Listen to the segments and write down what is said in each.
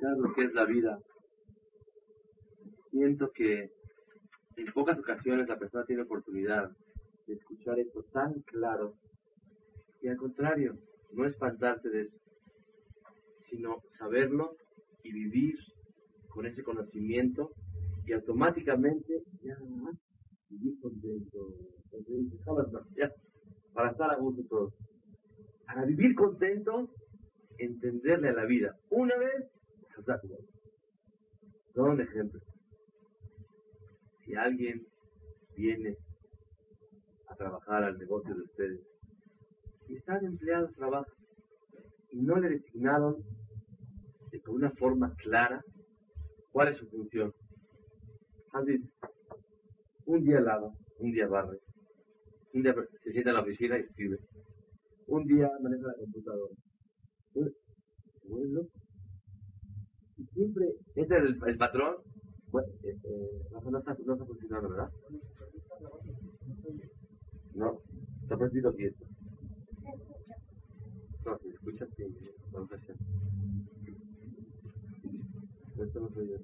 Lo que es la vida. Siento que en pocas ocasiones la persona tiene oportunidad de escuchar esto tan claro y al contrario, no espantarse de eso sino saberlo y vivir con ese conocimiento y automáticamente ya vivir contento, para estar a gusto todo. Para vivir contento, entenderle a la vida. Una vez, Todo un ejemplo. Si alguien viene a trabajar al negocio de ustedes y están empleados, trabajan y no le designaron de una forma clara cuál es su función. Así, un día lava, un día barre, un día se sienta en la oficina y escribe, un día maneja la computadora. Y siempre, este es el, el patrón, bueno, eh, eh, no, está, no está funcionando, ¿verdad? No, está perdido quieto. No, si escuchas, sí, no funciona. Esto no soy yo.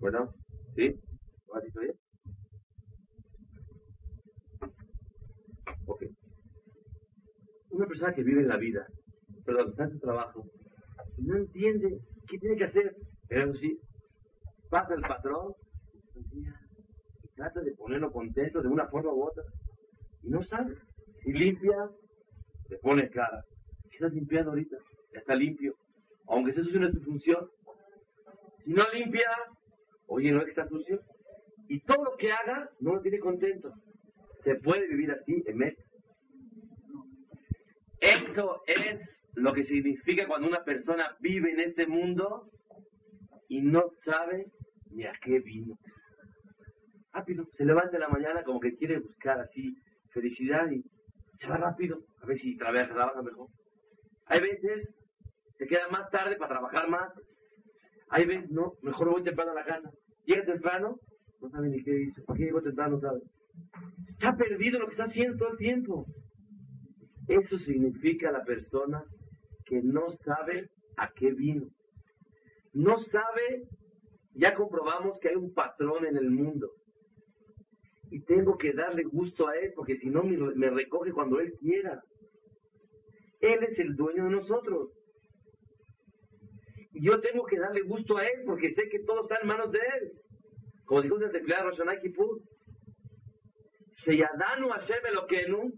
Bueno, ¿sí? ¿Ahora sí soy yo? Ok. Una persona que vive la vida, perdón, está en su trabajo, no entiende qué tiene que hacer, pero sí, pasa el patrón y trata de ponerlo contento de una forma u otra, y no sabe. Si limpia, le pone cara. ¿Qué estás limpiando ahorita? Ya está limpio aunque sea sucio no es tu función. Si no limpia, oye, no está sucio. Y todo lo que haga no lo tiene contento. Se puede vivir así en México. Esto es lo que significa cuando una persona vive en este mundo y no sabe ni a qué vino. Rápido, se levanta en la mañana como que quiere buscar así felicidad y se va rápido a ver si trabaja, trabaja mejor. Hay veces se queda más tarde para trabajar más. Hay veces, no, mejor voy temprano a la casa. Llega temprano, no sabe ni qué hizo. ¿Por qué llegó temprano? No sabe. Está perdido lo que está haciendo todo el tiempo. Eso significa la persona que no sabe a qué vino. No sabe, ya comprobamos que hay un patrón en el mundo. Y tengo que darle gusto a él, porque si no me, recoge cuando él quiera. Él es el dueño de nosotros yo tengo que darle gusto a él porque sé que todo está en manos de él. Como dijo el declara Roshanai Kippur, Sheyadanu Hashem Eloquenu,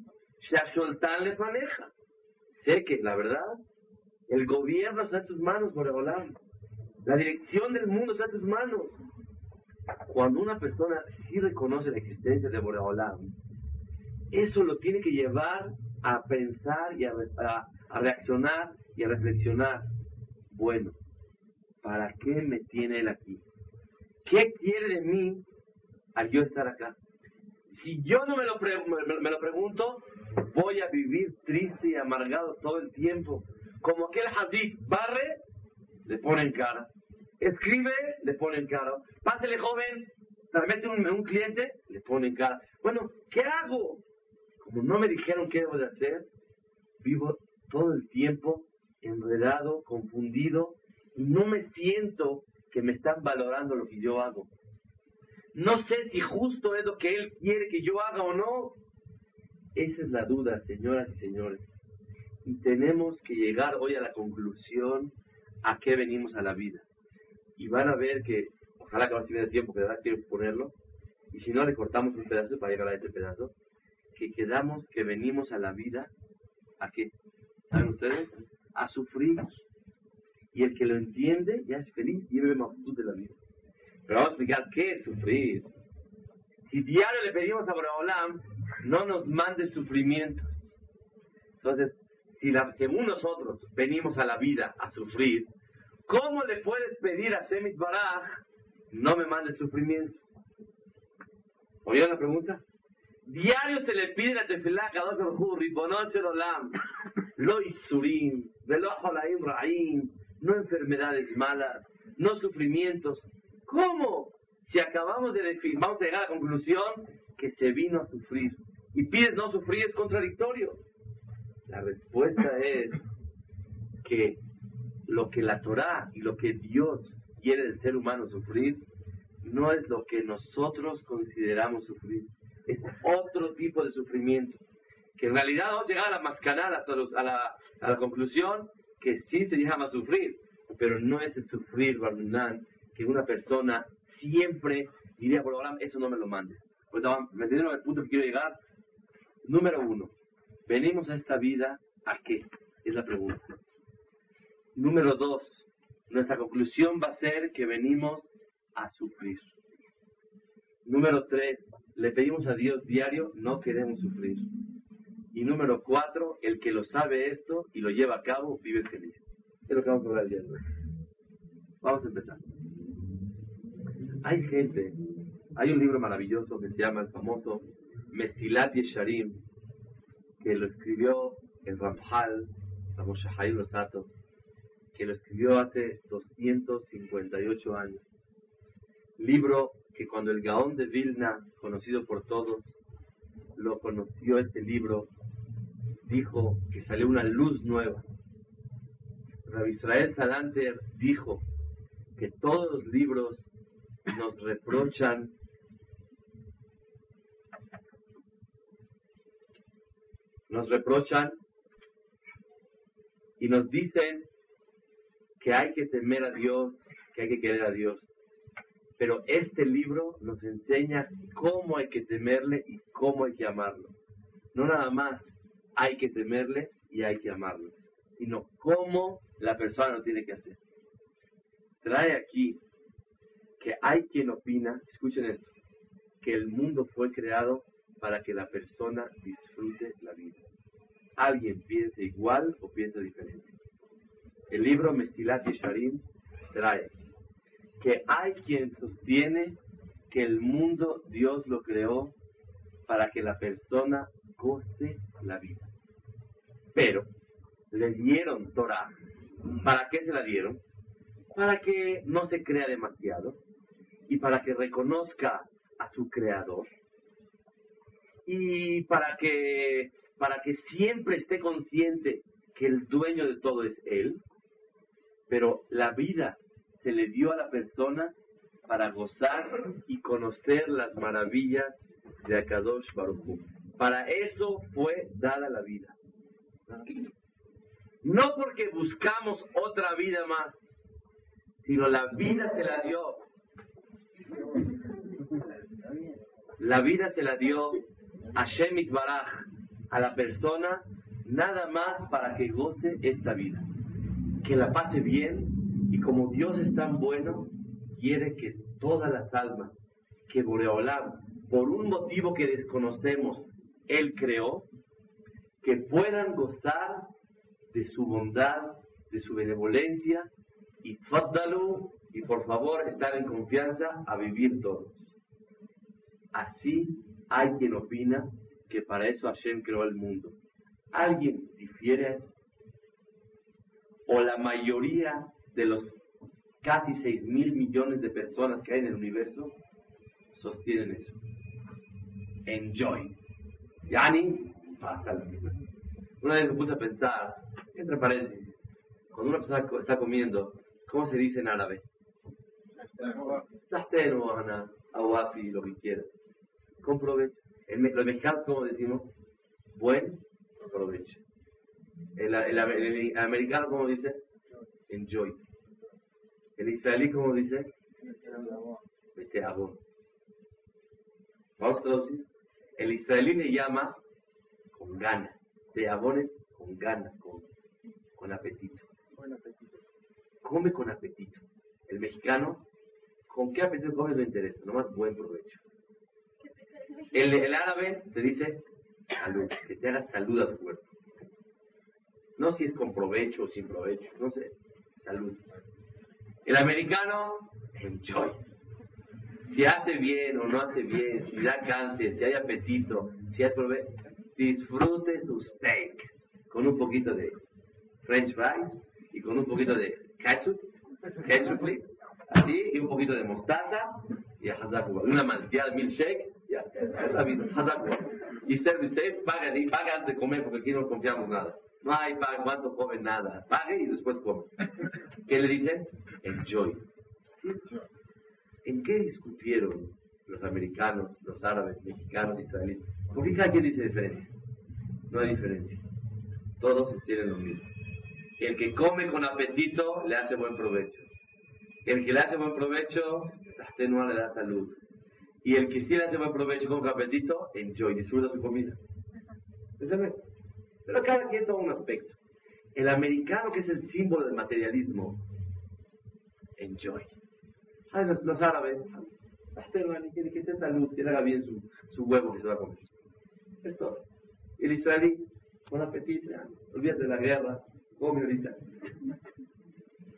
le maneja. Sé que, la verdad, el gobierno está en tus manos, Boreolam. La dirección del mundo está en tus manos. Cuando una persona sí reconoce la existencia de Boreolam, eso lo tiene que llevar a pensar y a reaccionar y a reflexionar. Bueno, ¿para qué me tiene él aquí? ¿Qué quiere de mí al yo estar acá? Si yo no me lo, me, lo pregunto, voy a vivir triste y amargado todo el tiempo. Como aquel hadith, barre, le pone en cara. Escribe, le pone en cara. Pásele joven, se un, un cliente, le pone en cara. Bueno, ¿qué hago? Como no me dijeron qué debo de hacer, vivo todo el tiempo enredado, confundido, y no me siento que me están valorando lo que yo hago. No sé si justo es lo que Él quiere que yo haga o no. Esa es la duda, señoras y señores. Y tenemos que llegar hoy a la conclusión a qué venimos a la vida. Y van a ver que, ojalá que no el tiempo, que de verdad quiero ponerlo, y si no le cortamos un pedazo para llegar a este pedazo, que quedamos que venimos a la vida, ¿a qué? ¿Saben ustedes? A sufrir y el que lo entiende ya es feliz y vive magnitud de la vida. Pero vamos a explicar qué es sufrir. Si diario le pedimos a Boreolam, no nos mande sufrimiento. Entonces, si según nosotros venimos a la vida a sufrir, ¿cómo le puedes pedir a Shemit Baraj, no me mande sufrimiento? ¿Oyeron la pregunta? Diario se le pide la tefilá a Kadosh Baruj Hu, Ribono Shel Olam, lo isurim, holaim ra'im, no enfermedades malas, no sufrimientos. ¿Cómo? Si acabamos de definir, vamos a llegar a la conclusión que se vino a sufrir. Y pides no sufrir es contradictorio. La respuesta es que lo que la Torah y lo que Dios quiere del ser humano sufrir no es lo que nosotros consideramos sufrir. Es otro tipo de sufrimiento. Que en realidad vamos a llegar a la mascanada, a la, a la conclusión que sí se llama sufrir, pero no es el sufrir, Barminan, que una persona siempre diría por eso no me lo mande. Pues, ¿Me entendieron el punto que quiero llegar? Número uno, venimos a esta vida a qué? Es la pregunta. Número dos, nuestra conclusión va a ser que venimos a sufrir. Número tres, le pedimos a Dios diario, no queremos sufrir. Y número cuatro, el que lo sabe esto y lo lleva a cabo, vive feliz. Es lo que vamos a hablar día. Vamos a empezar. Hay gente, hay un libro maravilloso que se llama el famoso Mesilat Yesharim, que lo escribió el Ramjal, Ramoshe Haim Rosato, que lo escribió hace 258 años. Libro que cuando el Gaón de Vilna, conocido por todos, lo conoció este libro, dijo que salió una luz nueva. Rabbi Israel Salanter dijo que todos los libros nos reprochan nos reprochan y nos dicen que hay que temer a Dios, que hay que querer a Dios. Pero este libro nos enseña cómo hay que temerle y cómo hay que amarlo. No nada más hay que temerle y hay que amarlo, sino cómo la persona lo tiene que hacer. Trae aquí que hay quien opina, escuchen esto, que el mundo fue creado para que la persona disfrute la vida. Alguien piensa igual o piensa diferente. El libro Mestilat Yesharim trae que hay quien sostiene que el mundo Dios lo creó para que la persona goce la vida. Pero le dieron Torah. ¿Para qué se la dieron? Para que no se crea demasiado y para que reconozca a su creador y para que para que siempre esté consciente que el dueño de todo es él pero la vida se le dio a la persona para gozar y conocer las maravillas de Akadosh Baruj Hu. Para eso fue dada la vida. No porque buscamos otra vida más, sino la vida se la dio. La vida se la dio a Shemit Baraj, a la persona, nada más para que goce esta vida. Que la pase bien y como Dios es tan bueno, quiere que todas las almas que Boreolam, por un motivo que desconocemos, Él creó, que puedan gozar de su bondad, de su benevolencia, y tfaddalu, y por favor estar en confianza a vivir todos. Así hay quien opina que para eso Hashem creó el mundo. ¿Alguien difiere a eso? ¿O la mayoría de los casi 6 mil millones de personas que hay en el universo sostienen eso? Enjoy. Yani, pasa la vida. Una vez me puse a pensar, entre paréntesis, cuando una persona está comiendo, ¿cómo se dice en árabe? Sastén aguafi, lo que quieras. Con provecho. Me- los mexicanos, ¿cómo decimos? Buen provecho. El, el- el- el americano, ¿cómo dice? Enjoy. El israelí, ¿cómo dice? Vete a. Vamos a traducir. El israelí le llama con ganas. Te abones con ganas, con, con apetito. Come con apetito. El mexicano con qué apetito comes no interesa, nomás buen provecho. El, el árabe te dice salud, que te haga salud a tu cuerpo. No si es con provecho o sin provecho, no sé, salud. El americano, enjoy. Si hace bien o no hace bien, si da cáncer, si hay apetito, si hay provecho, disfrute su steak con un poquito de french fries y con un poquito de ketchup, ketchup, y un poquito de mostaza milkshake, ya, es la vida, Hazakuba. Y serve safe, paga, y paga antes de comer porque aquí no confiamos nada. No hay paga, cuánto come nada. Pague y después come. ¿Qué le dicen? Enjoy. ¿Sí? ¿En qué discutieron los americanos, los árabes, mexicanos, israelíes? ¿Por qué cada quien dice diferencia? No hay diferencia. Todos tienen lo mismo. El que come con apetito le hace buen provecho. El que le hace buen provecho, no le da salud. Y el que sí le hace buen provecho con apetito, enjoy, disfruta su comida. Pero cada quien toma un aspecto. El americano, que es el símbolo del materialismo, enjoy. Ay, los, los árabes, que, que esté salud, que haga bien su, su huevo que se va a comer. Es todo. El israelí, con apetito, olvídate de la guerra, come ahorita.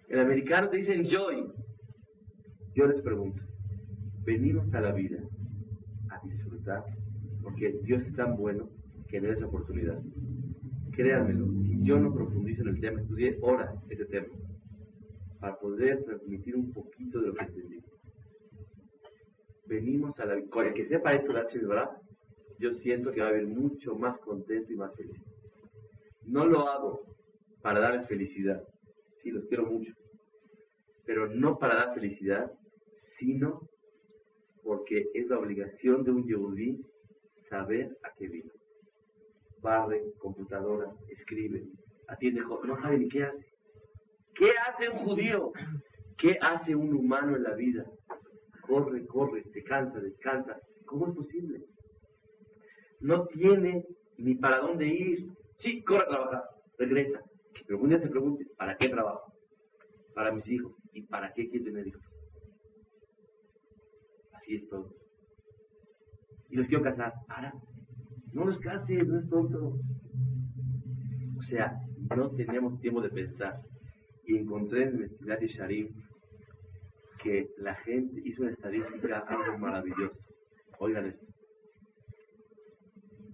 El americano te dice enjoy. Yo les pregunto, venimos a la vida a disfrutar, porque Dios es tan bueno que da esa oportunidad. Créanmelo, si yo no profundizo en el tema, estudié horas ese tema, para poder transmitir un poquito de lo que entendí. Venimos a la vida, el que sepa esto, la verdad, yo siento que va a vivir mucho más contento y más feliz. No lo hago para darles felicidad, sí, los quiero mucho, pero no para dar felicidad, sino porque es la obligación de un yehudí saber a qué vino. Barre, computadora, escribe, atiende, no sabe ni qué hace. ¿Qué hace un judío? ¿Qué hace un humano en la vida? Corre, corre, se cansa, descansa. ¿Cómo es posible? No tiene ni para dónde ir. Sí, corre a trabajar, regresa. Pero un día se pregunte, ¿para qué trabajo? Para mis hijos. ¿Y para qué quiero tener hijos? Así es. Y los quiero casar. Ahora, no los cases, no es tonto. O sea, no tenemos tiempo de pensar. Y encontré en Investigar y Sharif que la gente hizo una estadística algo maravilloso. Oigan esto.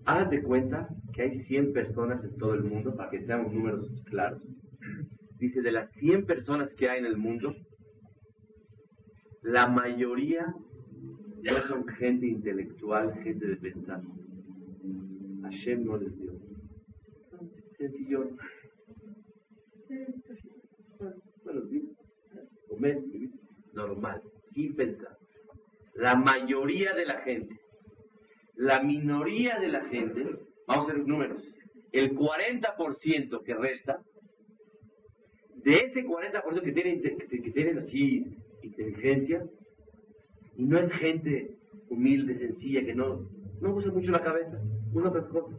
Hagan de cuenta que hay 100 personas en todo el mundo, para que seamos números claros. Dice, de las 100 personas que hay en el mundo, la mayoría no son gente intelectual, gente de pensar. Hashem no les dio. Sencillo. Bueno, comer, normal, sin pensar. La mayoría de la gente, la minoría de la gente, vamos a hacer números, el 40% que resta, de ese 40% que tienen, que tienen así inteligencia, y no es gente humilde, sencilla, que no, no usa mucho la cabeza, usa otras cosas.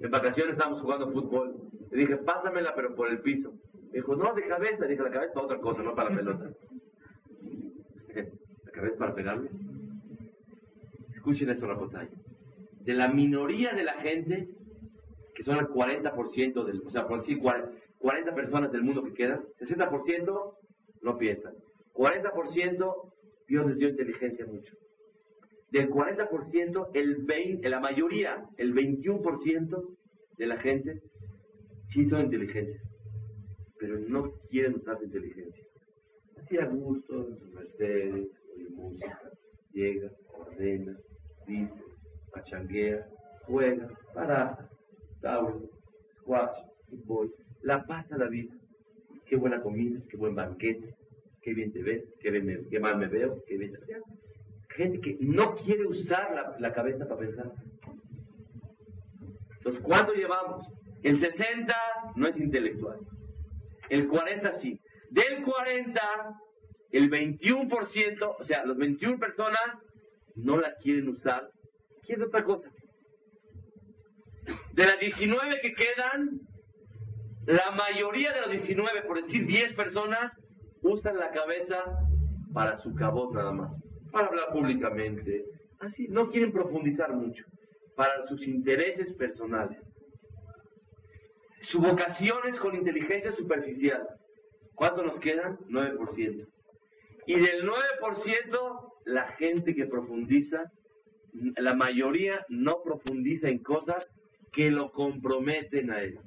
En vacaciones estábamos jugando fútbol. Le dije, pásamela, pero por el piso. Dijo, no, de cabeza. Dije, la cabeza para otra cosa, no para la pelota. ¿La cabeza para pegarle? Escuchen eso, batalla. De la minoría de la gente, que son el 40% del, o sea, por decir 40 personas del mundo que quedan, 60% no piensan. 40% Dios les dio inteligencia mucho. Del 40%, el 20, la mayoría, el 21% de la gente sí son inteligentes, pero no quieren usar su inteligencia. Así a gusto, en sus mercedes, oye música, llega, ordena, dice, pachanguea, juega, para, tabla, squash, fútbol, la pasa la vida. Qué buena comida, qué buen banquete, qué bien te ves, qué, bien qué mal me veo, qué bien te Gente que no quiere usar la, cabeza para pensar. Entonces, ¿cuánto llevamos? El 60 no es intelectual. El 40 sí. Del 40, el 21%, o sea, los 21 personas no la quieren usar. Quieren otra cosa. De las 19 que quedan, la mayoría de los 19, por decir 10 personas, usan la cabeza para su cabot nada más, para hablar públicamente, así, no quieren profundizar mucho, para sus intereses personales. Su vocación es con inteligencia superficial. ¿Cuánto nos quedan? 9%. Y del 9%, la gente que profundiza, la mayoría no profundiza en cosas que lo comprometen a él.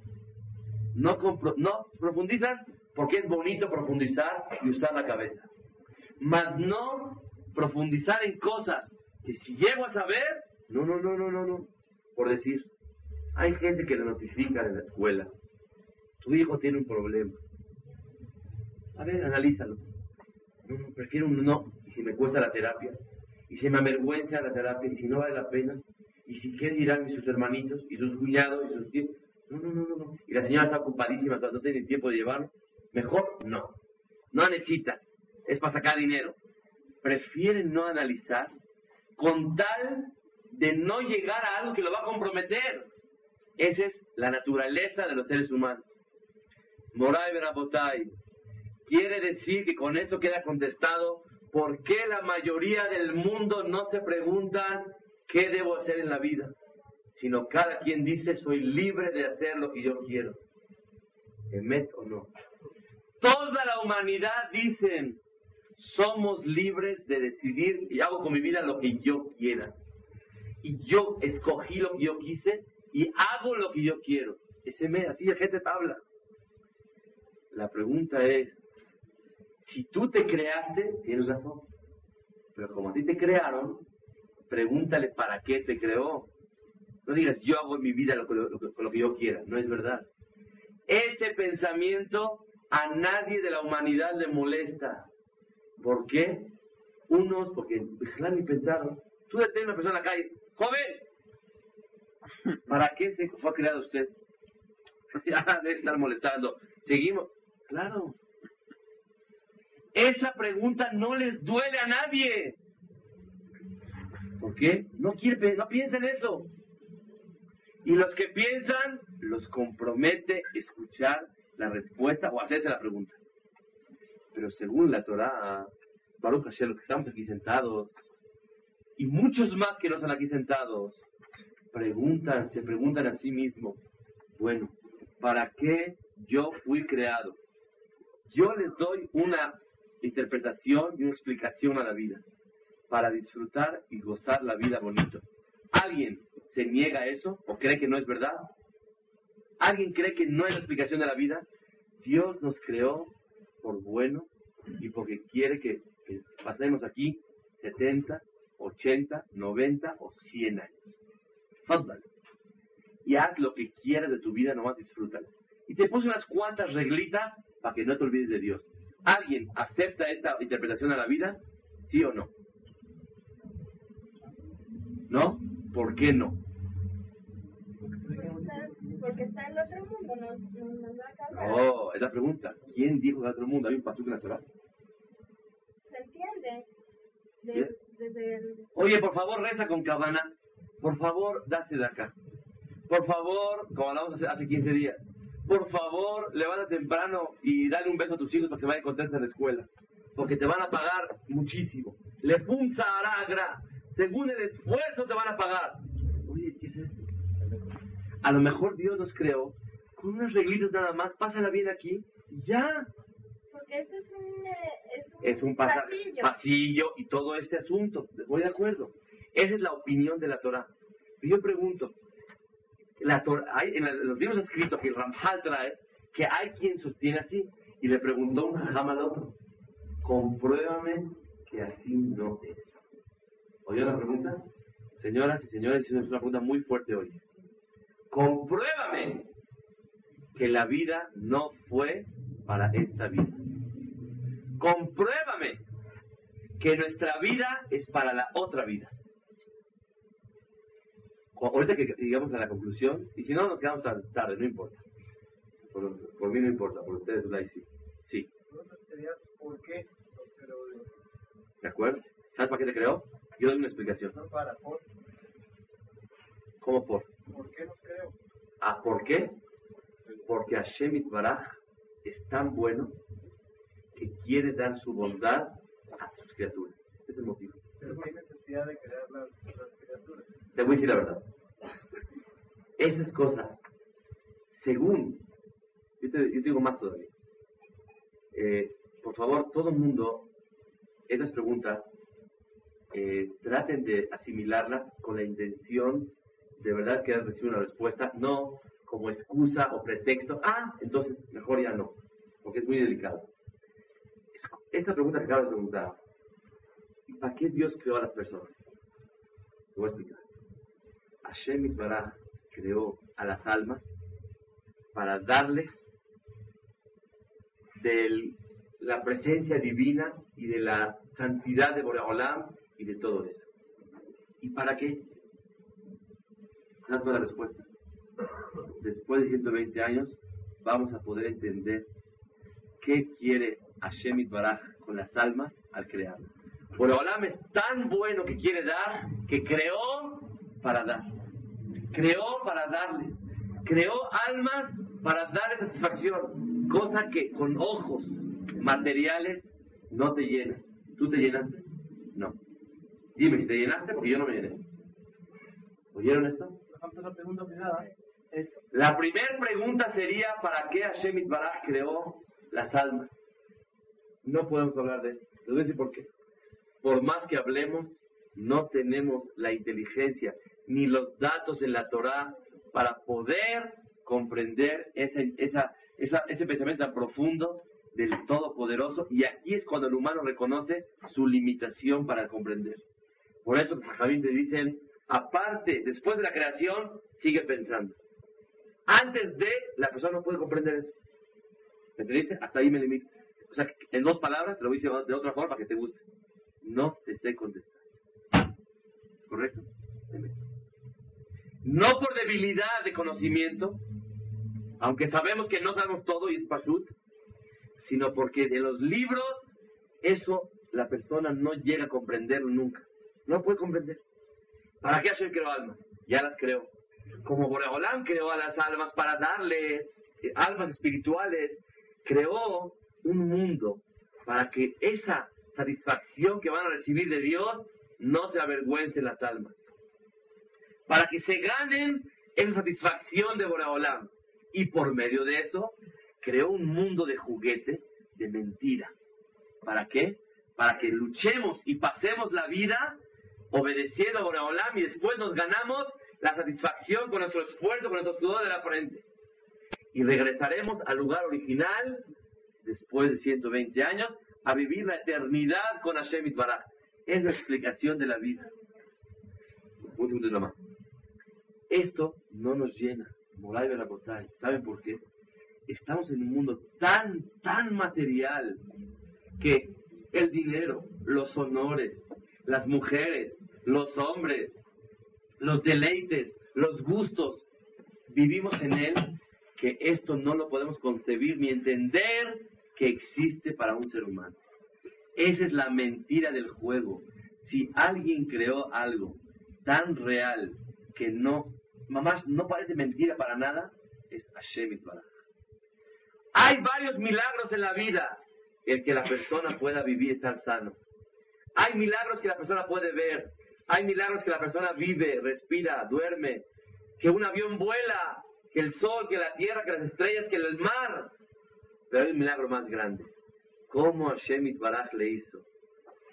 No, compro- no profundizan porque es bonito profundizar y usar la cabeza. Mas no profundizar en cosas que si llego a saber, no, no, no, no, no, no. Por decir, hay gente que le notifica en la escuela, tu hijo tiene un problema. A ver, analízalo. No, no, prefiero un no, y si me cuesta la terapia, y si me avergüenza la terapia, y si no vale la pena, y si qué dirán sus hermanitos, y sus cuñados, y sus tíos. No, no, no, no, no. Y la señora está ocupadísima, no tiene tiempo de llevarlo. Mejor no. No necesita. Es para sacar dinero. Prefieren no analizar con tal de no llegar a algo que lo va a comprometer. Esa es la naturaleza de los seres humanos. Moray Berabotay quiere decir que con eso queda contestado por qué la mayoría del mundo no se preguntan qué debo hacer en la vida, sino cada quien dice soy libre de hacer lo que yo quiero. ¿Emet o no? Toda la humanidad dicen somos libres de decidir y hago con mi vida lo que yo quiera. Y yo escogí lo que yo quise y hago lo que yo quiero. Ese me, así la gente habla. La pregunta es, si tú te creaste, tienes razón. Pero como a ti te crearon, pregúntale para qué te creó. No digas, yo hago en mi vida lo lo lo que yo quiera. No es verdad. Este pensamiento a nadie de la humanidad le molesta. ¿Por qué? Unos, porque Bijlán ni pensaron. Tú detienes a una persona en la calle, joven, ¿para qué se fue creado usted? Ya debe estar molestando. Seguimos. Claro. Esa pregunta no les duele a nadie. ¿Por qué? No quiere, no piensa en eso. Y los que piensan, los compromete escuchar la respuesta o hacerse la pregunta. Pero según la Torah, Baruch Hashem, los que estamos aquí sentados, y muchos más que no están aquí sentados, preguntan, se preguntan a sí mismos, bueno, ¿para qué yo fui creado? Yo les doy una interpretación y una explicación a la vida, para disfrutar y gozar la vida bonito. ¿Alguien se niega a eso o cree que no es verdad? ¿Alguien cree que no es la explicación de la vida? Dios nos creó por bueno y porque quiere que, pasemos aquí 70, 80, 90 o 100 años. Fadlan. Y haz lo que quieras de tu vida, nomás disfrútala. Y te puse unas cuantas reglitas para que no te olvides de Dios. ¿Alguien acepta esta interpretación a la vida? ¿Sí o no? ¿No? ¿Por qué no? Porque está en otro mundo, no, no, no, no es la pregunta. ¿Quién dijo que otro mundo? ¿Hay un pasuk en la Torah? Se entiende. De, desde el, Oye, por favor, reza con cabana. Por favor, date de acá. Por favor, como hablamos hace, hace 15 días. Por favor, levanta temprano y dale un beso a tus hijos para que se vayan contentos a la escuela. Porque te van a pagar muchísimo. Le punza aragra. Según el esfuerzo te van a pagar. Oye, ¿qué es esto? A lo mejor Dios nos creó con unas reglitas nada más. Pásala bien aquí. y Ya. porque esto es un, eh, es un, es un pasa- pasillo. pasillo y todo este asunto. Voy de acuerdo. Esa es la opinión de la Torah. Yo pregunto, la Torah, hay en la- en los libros escritos que el Ramjal trae, que hay quien sostiene así, y le preguntó un jajam al otro, compruébame que así no es. ¿Oyó la pregunta? Señoras y señores, es una pregunta muy fuerte hoy. Compruébame que la vida no fue para esta vida compruébame que nuestra vida es para la otra vida. Ahorita que llegamos a la conclusión, y si no nos quedamos tarde, no importa. Por, por mí no importa, por ustedes la sí. Sí, por qué Dios. ¿de acuerdo? ¿Sabes para qué te creó? Yo doy una explicación. No para por, ¿Cómo por? ¿por qué los creó? ¿Ah, por qué? Porque Hashem Baraj es tan bueno que quiere dar su bondad a criaturas. Ese es el motivo. Pero no hay necesidad de crear las, las criaturas. Te voy a decir la verdad. Esas cosas, según, yo te, yo te digo más todavía. Eh, por favor, todo el mundo, esas preguntas, eh, traten de asimilarlas con la intención de verdad que recibir una respuesta, no como excusa o pretexto. Ah, entonces mejor ya no, porque es muy delicado. Es- Esta pregunta que acabas de preguntar, ¿y para qué Dios creó a las personas? Te voy a explicar. Hashem Itbaraj creó a las almas para darles de la presencia divina y de la santidad de Boreolam y de todo eso. ¿Y para qué? ¿Sabes cuál es la respuesta? Después de 120 años vamos a poder entender qué quiere Hashem Itbaraj con las almas al crearlas. Boreolam es tan bueno que quiere dar que creó para dar. Creó para darle. Creó almas para darle satisfacción. Cosa que con ojos materiales no te llenas. ¿Tú te llenaste? No. Dime si te llenaste porque yo no me llené. ¿Oyeron esto? La primera pregunta sería ¿para qué Hashem Itbaraj creó las almas? No podemos hablar de eso. Les voy a decir por qué. Por más que hablemos, no tenemos la inteligencia ni los datos en la Torah para poder comprender ese, esa, esa- ese pensamiento tan profundo del Todopoderoso. Y aquí es cuando el humano reconoce su limitación para comprender. Por eso, Jamín te dicen, aparte, después de la creación, sigue pensando. Antes de, la persona no puede comprender eso. ¿Me entendiste? Hasta ahí me limito. O sea, en dos palabras, te lo decir de otra forma para que te guste. No te sé contestar. ¿Correcto? No por debilidad de conocimiento, aunque sabemos que no sabemos todo y es pashut, sino porque de los libros eso la persona no llega a comprenderlo nunca. No puede comprender. ¿Para qué Hashem creó almas? Ya las creó. Como Boreolán creó a las almas para darles eh, almas espirituales, creó un mundo para que esa satisfacción que van a recibir de Dios no se avergüencen las almas. Para que se ganen esa satisfacción de Boreolán. Y por medio de eso, creó un mundo de juguete, de mentira. ¿Para qué? Para que luchemos y pasemos la vida obedeciendo a Boreolam y después nos ganamos la satisfacción con nuestro esfuerzo, con nuestro sudor de la frente. Y regresaremos al lugar original después de 120 años a vivir la eternidad con Hashem Itbaraj. Es la explicación de la vida. Un segundo nomás. Esto no nos llena. Moray Berabotay. ¿Saben por qué? Estamos en un mundo tan, tan material que el dinero, los honores, las mujeres, los hombres, los deleites, los gustos, vivimos en él que esto no lo podemos concebir ni entender que existe para un ser humano. Esa es la mentira del juego. Si alguien creó algo tan real que no, mamás, no parece mentira para nada, es Hashem. Hay varios milagros en la vida. El que la persona pueda vivir estar sano. Hay milagros que la persona puede ver. Hay milagros que la persona vive, respira, duerme. Que un avión vuela. Que el sol, que la tierra, que las estrellas, que el mar. Pero hay un milagro más grande. ¿Cómo Hashem Itbaraj le hizo?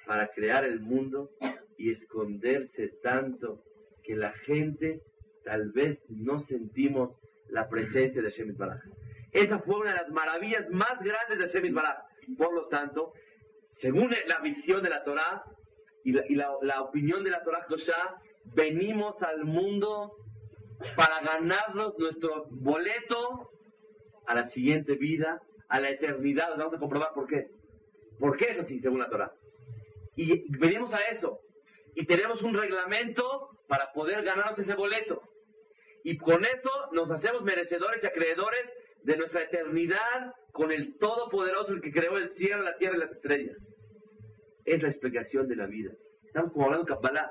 Para crear el mundo y esconderse tanto que la gente tal vez no sentimos la presencia de Hashem Itbaraj. Esa fue una de las maravillas más grandes de Hashem Itbaraj. Por lo tanto, según la visión de la Torah y la, y la- opinión de la Torah Kosha, venimos al mundo para ganarnos nuestro boleto a la siguiente vida, a la eternidad. Vamos a comprobar por qué. ¿Por qué es así, según la Torah? Y venimos a eso. Y tenemos un reglamento para poder ganarnos ese boleto. Y con eso nos hacemos merecedores y acreedores de nuestra eternidad con el Todopoderoso, el que creó el cielo, la tierra y las estrellas. Es la explicación de la vida. Estamos como hablando de Kabbalah,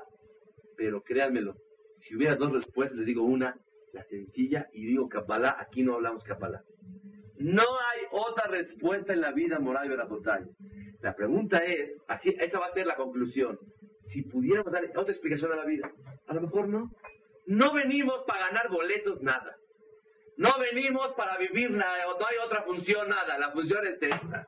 pero créanmelo, si hubiera dos respuestas, les digo una, la sencilla, y digo Kabbalah, aquí no hablamos Kabbalah. No hay otra respuesta en la vida moral y verapotay. La pregunta es, así, esta va a ser la conclusión. Si pudiéramos dar otra explicación a la vida, a lo mejor no. No venimos para ganar boletos, nada. No venimos para vivir nada, no hay otra función, nada. La función es esta.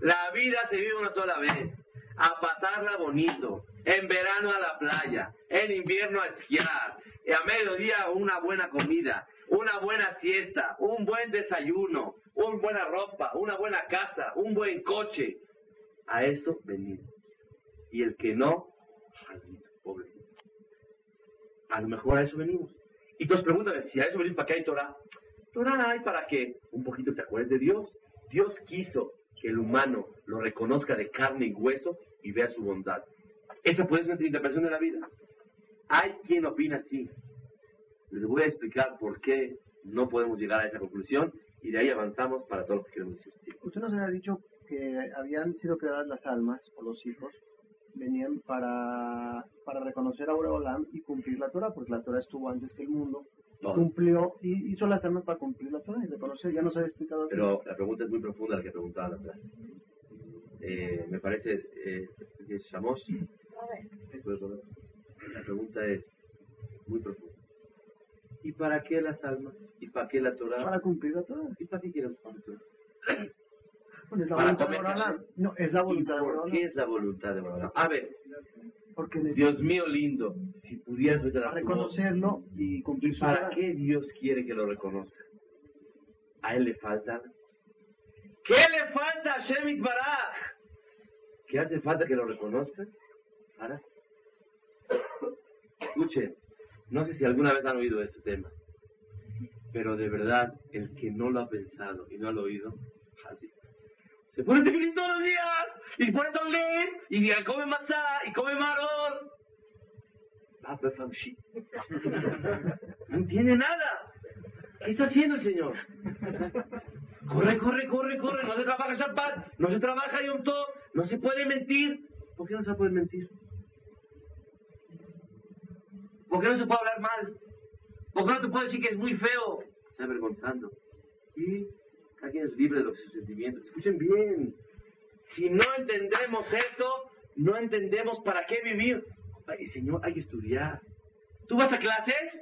La vida se vive una sola vez. A pasarla bonito. En verano a la playa. En invierno a esquiar. Y a mediodía una buena comida. Una buena siesta. Un buen desayuno. Una buena ropa. Una buena casa. Un buen coche. A eso venimos. Y el que no, pobrecito. A lo mejor a eso venimos. Y tú pregúntame, si a eso venimos, ¿para qué hay Torah? Torah hay para que un poquito te acuerdes de Dios. Dios quiso que el humano lo reconozca de carne y hueso y vea su bondad. Esa puede ser nuestra interpretación de la vida. Hay quien opina así. Les voy a explicar por qué no podemos llegar a esa conclusión y de ahí avanzamos para todo lo que queremos decir. Usted nos había dicho que habían sido creadas las almas o los hijos, venían para, para reconocer a Olam y cumplir la Torah, porque la Torah estuvo antes que el mundo. Cumplió y hizo las almas para cumplir la Torah y reconocer, ya nos había explicado así. Pero la pregunta es muy profunda la que preguntaba la clase. Eh, me parece, eh, que es Shamos. ¿Puedes volver? La pregunta es muy profunda. ¿Y para qué las almas? ¿Y para qué la Torah? para cumplir la Torah. ¿Y para qué quieren la Torah? Bueno, es la Para voluntad de. No, es la ¿Y voluntad de por Olam. qué es la voluntad de Borolam? A ver, Porque Dios mío lindo, si pudieras voz, reconocerlo y cumplir ¿y su para qué Dios quiere que lo reconozca? A él le falta. ¿Qué le falta a Shemit Baraj? ¿Qué hace falta que lo reconozca? Para. Escuchen, no sé si alguna vez han oído este tema, pero de verdad, el que no lo ha pensado y no ha oído, así. Se pone tefilín todos los días, y pone tolín, y come masá, y come maror. Ah, pues. No entiende nada. ¿Qué está haciendo el Señor? Corre, corre, corre, corre. No se trabaja Shabbat, no se trabaja Yom Tov, no se puede mentir. ¿Por qué no se puede mentir? ¿Por qué no se puede hablar mal? ¿Por qué no te puede decir que es muy feo? Está avergonzando. Y cada quien es libre de los sus sentimientos. Escuchen bien. Si no entendemos esto, no entendemos para qué vivir. Ay, señor, hay que estudiar. ¿Tú vas a clases?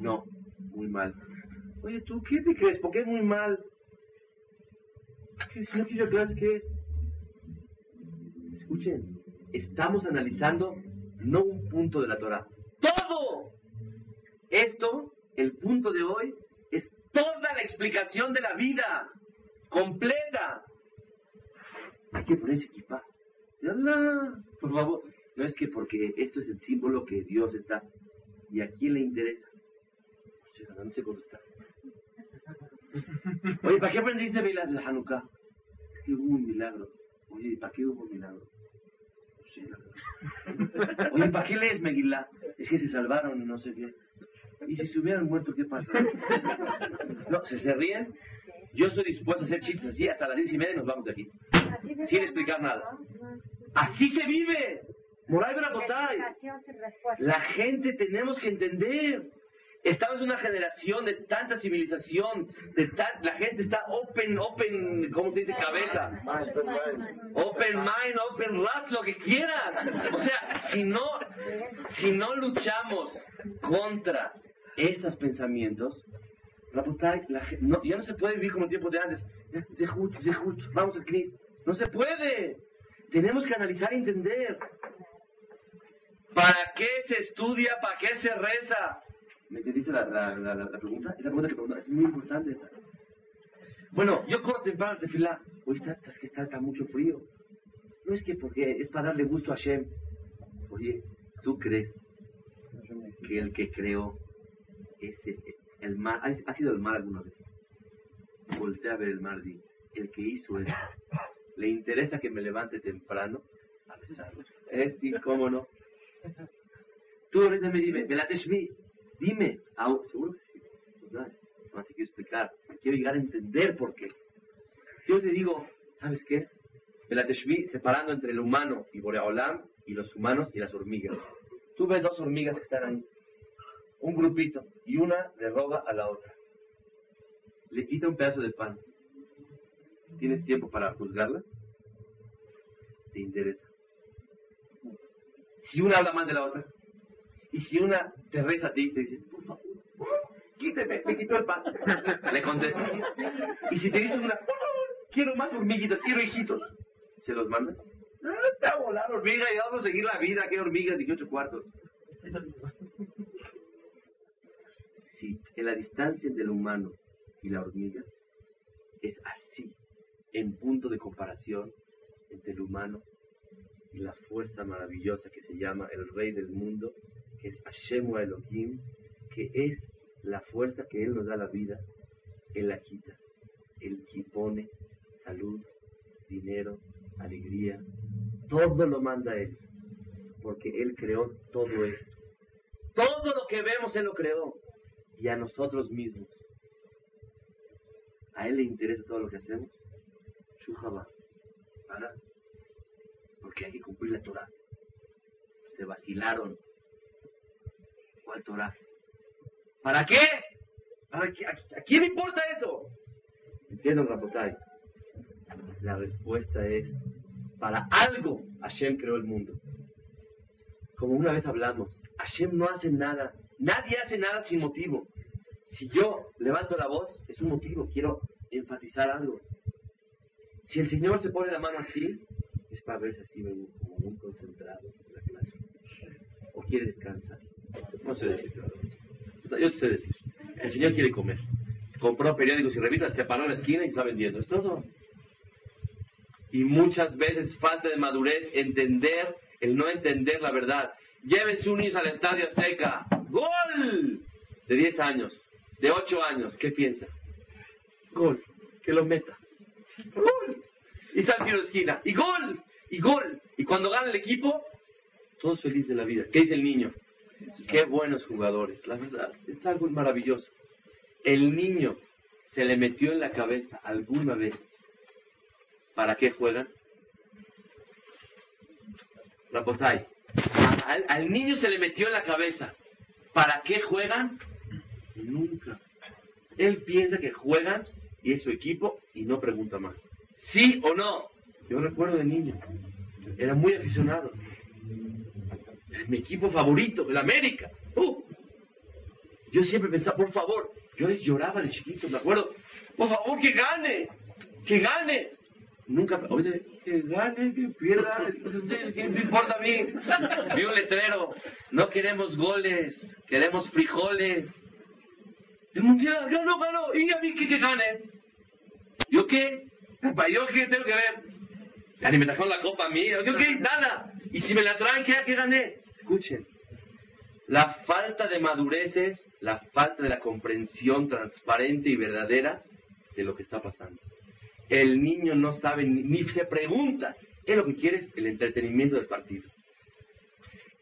No, muy mal. Oye, ¿tú qué te crees? ¿Por qué es muy mal? ¿Qué, si no quiero clases, ¿qué? Escuchen, estamos analizando no un punto de la Torah, todo. Esto, el punto de hoy, es toda la explicación de la vida, completa. Hay que ponerse equipa. Por favor, no es que porque esto es el símbolo que Dios está. ¿Y a quién le interesa? No sé contestar. Oye, ¿para qué aprendiste velas de Hanukkah? Que hubo un milagro. Oye, ¿para qué hubo un milagro? No sé, la verdad. Oye, ¿para qué lees Megillah? Es que se salvaron, no sé qué. ¿Y si se hubieran muerto, qué pasa? No, ¿se, se ríen? Yo estoy dispuesto a hacer chistes así hasta las diez y media y nos vamos de aquí. Sin explicar nada. Así se vive. Moray Brabotay. La gente tenemos que entender. Estamos en una generación de tanta civilización, de tan- la gente está open, open, ¿cómo se dice? Cabeza. Open mind, open rat, lo que quieras. O sea, si no, si no luchamos contra esos pensamientos, la no, ya no se puede vivir como en tiempos de antes. Vamos al Cristo. No se puede. Tenemos que analizar y entender. ¿Para qué se estudia? ¿Para qué se reza? ¿Me entendiste la, la, la, la- pregunta? Esa pregunta que pregunta es muy importante esa. Bueno, yo corro temprano de fila. Hoy está, es que está, mucho frío. No es que porque es para darle gusto a Hashem. Oye, ¿tú crees que el que creó ese, el mar, ha, ha sido el mar alguna vez? Voltea a ver el mar, el que hizo eso, ¿le interesa que me levante temprano a rezarlo? Eh, sí, cómo no. Tú ahorita me dime, me la dime, ah, seguro que sí, ¿verdad? No te quiero explicar, quiero llegar a entender por qué. Yo te digo, ¿sabes qué? Me la teshvi separando entre el humano y Boreolam y los humanos y las hormigas. Tú ves dos hormigas que están ahí, un grupito, y una le roba a la otra. Le quita un pedazo de pan. ¿Tienes tiempo para juzgarla? te interesa. Si una habla más de la otra, y si una te reza a ti, te dice, por favor, quíteme, me quitó el pan. Le contestas. Y si te dicen una, por favor, quiero más hormiguitas, quiero hijitos, ¿se los manda? Ah, está a volar hormiga y vamos a seguir la vida, qué hormigas y qué ocho cuartos. Si en la distancia entre el humano y la hormiga es así, en punto de comparación entre el humano y la fuerza maravillosa que se llama el Rey del Mundo, es Hashem Elohim, que es la fuerza que Él nos da la vida, Él la quita. Él pone salud, dinero, alegría, todo lo manda Él, porque Él creó todo esto. Todo lo que vemos Él lo creó, y a nosotros mismos. ¿A Él le interesa todo lo que hacemos? Shujaba, para, porque hay que cumplir la Torah. Se vacilaron. ¿Cuál Torah? ¿Para qué? ¿A, quién importa eso? ¿Entienden, Rabotai? La respuesta es, para algo Hashem creó el mundo. Como una vez hablamos, Hashem no hace nada, nadie hace nada sin motivo. Si yo levanto la voz, es un motivo, quiero enfatizar algo. Si el Señor se pone la mano así, es para verse así como muy concentrado en la clase. O quiere descansar. No sé decir. Yo te sé decir. El Señor quiere comer. Compró periódicos y revistas, se paró en la esquina y está vendiendo. Es todo. Y muchas veces falta de madurez entender, el no entender la verdad. Sus niños al estadio Azteca. ¡Gol! De 10 años, de 8 años, ¿qué piensa? Gol, que lo meta. ¡Gol! Y sale el tiro de esquina. Y gol, y gol. Y cuando gana el equipo, todos felices de la vida. ¿Qué dice el niño? Qué buenos jugadores. La verdad, es algo maravilloso. El niño se le metió en la cabeza alguna vez ¿Para qué juegan? Rabotai. Al, al niño se le metió en la cabeza. ¿Para qué juegan? Nunca. Él piensa que juegan y es su equipo y no pregunta más. ¿Sí o no? Yo recuerdo de niño. Era muy aficionado. Mi equipo favorito, el América. ¡Uh! Yo siempre pensaba, por favor, yo les lloraba de chiquito, me acuerdo. Por favor, que gane, que gane. Nunca, oye, que gane, que pierda, ¿qué me importa a mí? Vi un letrero, no queremos goles, queremos frijoles. El mundial, ganó, ganó, y a mí que, que gane. ¿Yo qué? ¿Yo qué tengo que ver? Ya ni me trajeron la copa a mí, ¿yo qué? Nada. Y si me la traen, ¿qué, qué gané? Escuchen, la falta de madurez es la falta de la comprensión transparente y verdadera de lo que está pasando. El niño no sabe ni, ni se pregunta. Él lo que quiere es el entretenimiento del partido.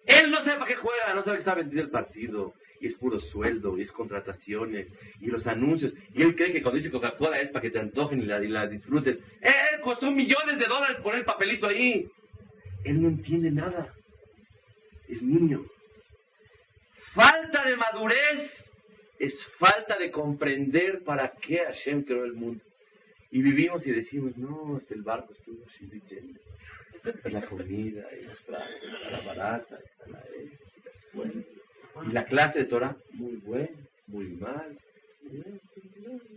Él no sabe para qué juega, no sabe que está vendido el partido. Y es puro sueldo, y es contrataciones, y los anuncios. Y él cree que cuando dice Coca-Cola es para que te antojen y la, y la disfrutes. Él costó millones de dólares poner el papelito ahí. Él no entiende nada. Es niño. Falta de madurez es falta de comprender para qué Hashem creó el mundo. Y vivimos y decimos, no, hasta el barco estuvo así de lleno. Y la comida, y los trajes, está la barata, está la escuela. Y la clase de Torah, muy buena, muy mal.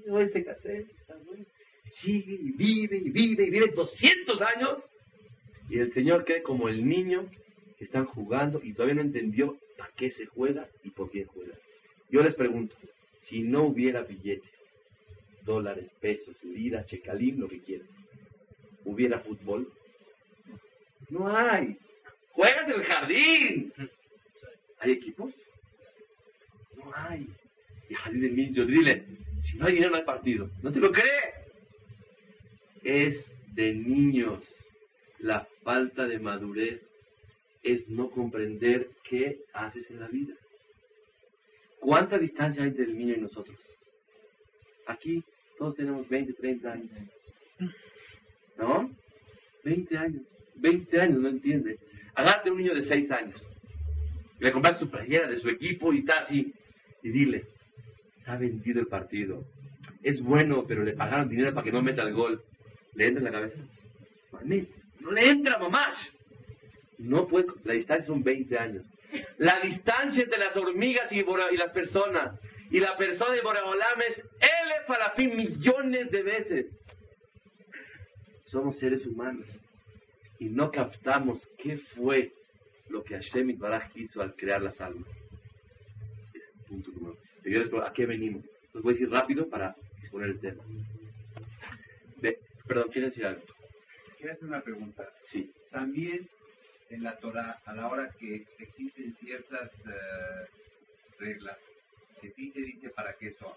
No, este cassette está bueno. Sigue y vive y vive y vive 200 años. Y el Señor cree como el niño están jugando y todavía no entendió para qué se juega y por qué juega. Yo les pregunto, si no hubiera billetes, dólares, pesos, liras, checalín, lo que quieran, ¿hubiera fútbol? No hay. Juegas en el jardín. ¿Hay equipos? No hay. Y Jardín del Niño, dile, si no hay dinero no hay partido. ¿No te lo cree? Es de niños la falta de madurez es no comprender qué haces en la vida. ¿Cuánta distancia hay entre el niño y nosotros? Aquí todos tenemos 20, 30 años. ¿No? 20 años. 20 años, no entiende. Agárrate a un niño de 6 años. Le compras su playera de su equipo y está así. Y dile, está vendido el partido. Es bueno, pero le pagaron dinero para que no meta el gol. ¿Le entra en la cabeza? No le entra, mamás. No puede, la distancia son 20 años. La distancia entre las hormigas y, las personas, y la persona y Boreolam es L farafín millones de veces. Somos seres humanos y no captamos qué fue lo que Hashem Baraj hizo al crear las almas. Punto número yo les ¿a qué venimos? Les voy a decir rápido para exponer el tema. Ve- perdón, ¿quieren decir algo? Quiero hacer una pregunta. Sí. También en la Torah, a la hora que existen ciertas eh, reglas, que sí se dice para qué son.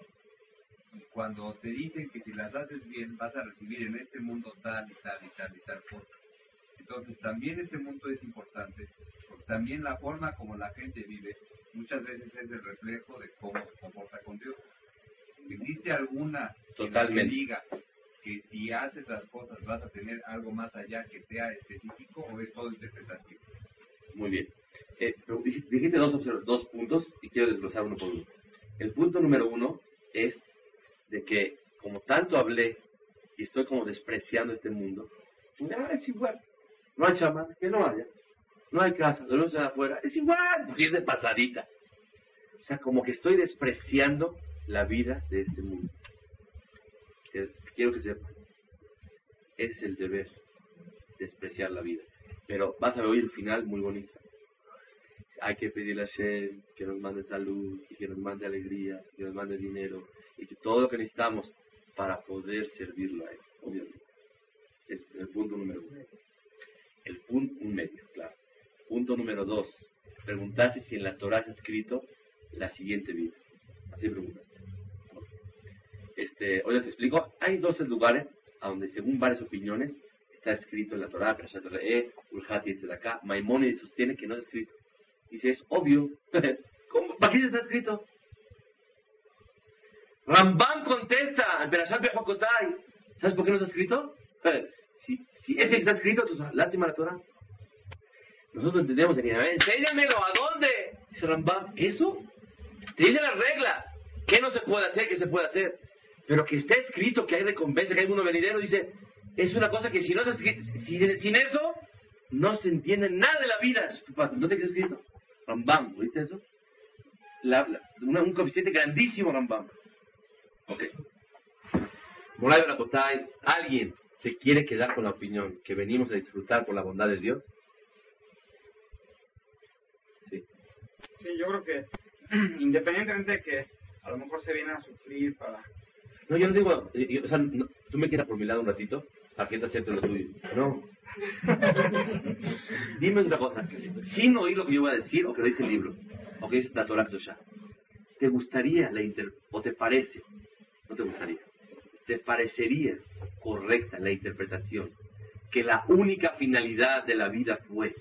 Y cuando te dicen que si las haces bien vas a recibir en este mundo tal y tal y tal y tal cosa. Entonces también este mundo es importante, porque también la forma como la gente vive muchas veces es el reflejo de cómo se comporta con Dios. ¿Existe alguna que Totalmente. diga que si haces las cosas vas a tener algo más allá que sea específico o es todo interpretativo? Muy bien. Eh, dijiste dos, dos puntos y quiero desglosar uno por uno. El punto número uno es de que como tanto hablé y estoy como despreciando este mundo, ah, es igual. No hay chama, que no haya. No hay casa, de luz afuera, es igual, porque es de pasadita. O sea, como que estoy despreciando la vida de este mundo. Quiero que sepan, ese es el deber, despreciar la vida. Pero vas a ver hoy el final muy bonito. Hay que pedirle a Hashem que nos mande salud, y que nos mande alegría, que nos mande dinero, y que todo lo que necesitamos para poder servirlo a Él, obviamente. Es el punto número uno. El punto, un medio, claro. Punto número dos. Preguntaste si en la Torah está escrito la siguiente vida. Así preguntaste. Este, oye, te explico. Hay 12 lugares a donde, según varias opiniones, está escrito en la Torah, Perashat Re'eh, Ulhati, acá. Maimónides sostiene que no está escrito. Dice, es obvio. ¿Cómo? ¿Para qué está escrito? Rambam contesta en Perashat Bejokotai. ¿Sabes por qué no está escrito? Si, si está escrito, entonces, lástima la Torah. Nosotros entendemos en enséñamelo, ¿a dónde? Dice Rambam, ¿eso? Te dice las reglas. ¿Qué no se puede hacer? ¿Qué se puede hacer? Pero que está escrito que hay recompensa, que hay uno venidero, dice, es una cosa que si no está escrito, si- sin eso, no se entiende nada de la vida. ¿No te queda escrito? Rambam, ¿oíste eso? Un coeficiente grandísimo, Rambam. Ok. Moray Barakotai, ¿alguien se quiere quedar con la opinión que venimos a disfrutar por la bondad de Dios? Sí. Sí, yo creo que independientemente de que a lo mejor se viene a sufrir para... No, yo no digo, eh, yo- o sea, no- tú me quieras por mi lado un ratito, para que te acepte lo tuyo. No. Dime una cosa, sin oír lo que yo voy a decir o que lo dice el libro, o que dice la Torah Kedoshá, ¿te gustaría la inter o te parece, no te gustaría, te parecería correcta la interpretación que la única finalidad de la vida fue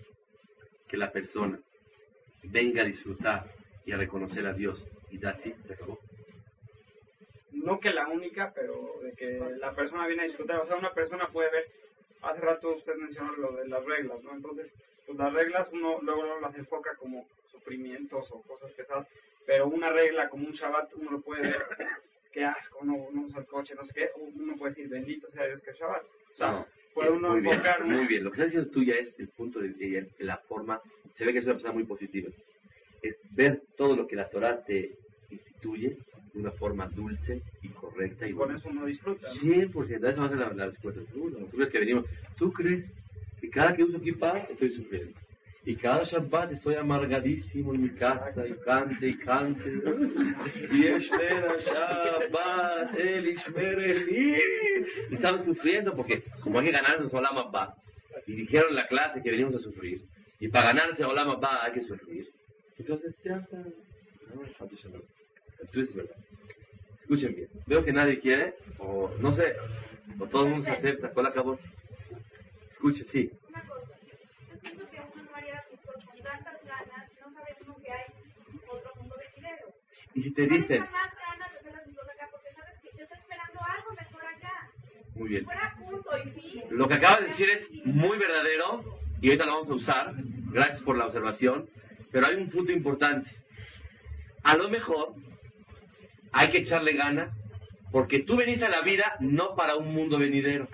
que la persona venga a disfrutar y a reconocer a Dios y it, se acabó? No que la única, pero de que la persona viene a disfrutar. O sea, una persona puede ver... Hace rato usted mencionó lo de las reglas, ¿no? Entonces, pues las reglas uno luego, las enfoca como sufrimientos o cosas pesadas. Pero una regla como un Shabbat uno lo puede ver... Qué asco, no, no usa el coche, no sé qué. Uno puede decir, bendito sea Dios que es Shabbat. O sea, No, puede eh, uno muy bien, enfocar... muy bien. Lo que estás diciendo tú ya es el punto de, de- de la forma. Se ve que es una persona muy positiva. Es ver todo lo que la Torah te instituye de una forma dulce y correcta y Y con eso uno disfruta. ¿no? 100%, esa va a ser la, la respuesta. Tú, no, tú crees que venimos. Tú crees que cada que uso kippah estoy sufriendo. Y cada Shabbat estoy amargadísimo en mi casa y cante y cante. Y espera Shabbat, el Ishmer Eli. Y estamos sufriendo porque como hay que ganarse Olam Abba, y dijeron en la clase que venimos a sufrir, y para ganarse Olam Abba hay que sufrir. Entonces ya está. Entonces es verdad. Escuchen bien. Veo que nadie quiere, o no sé, o todo el mundo se acepta. ¿Cuál acabó? Escuchen, sí. Una cosa, yo siento que uno no haría con tantas ganas, no sabe uno que hay otro mundo venidero. Y si te dicen, de muy bien. Lo que acaba de decir es muy verdadero y ahorita lo vamos a usar. Gracias por la observación. Pero hay un punto importante. A lo mejor hay que echarle gana porque tú veniste a la vida no para un mundo venidero.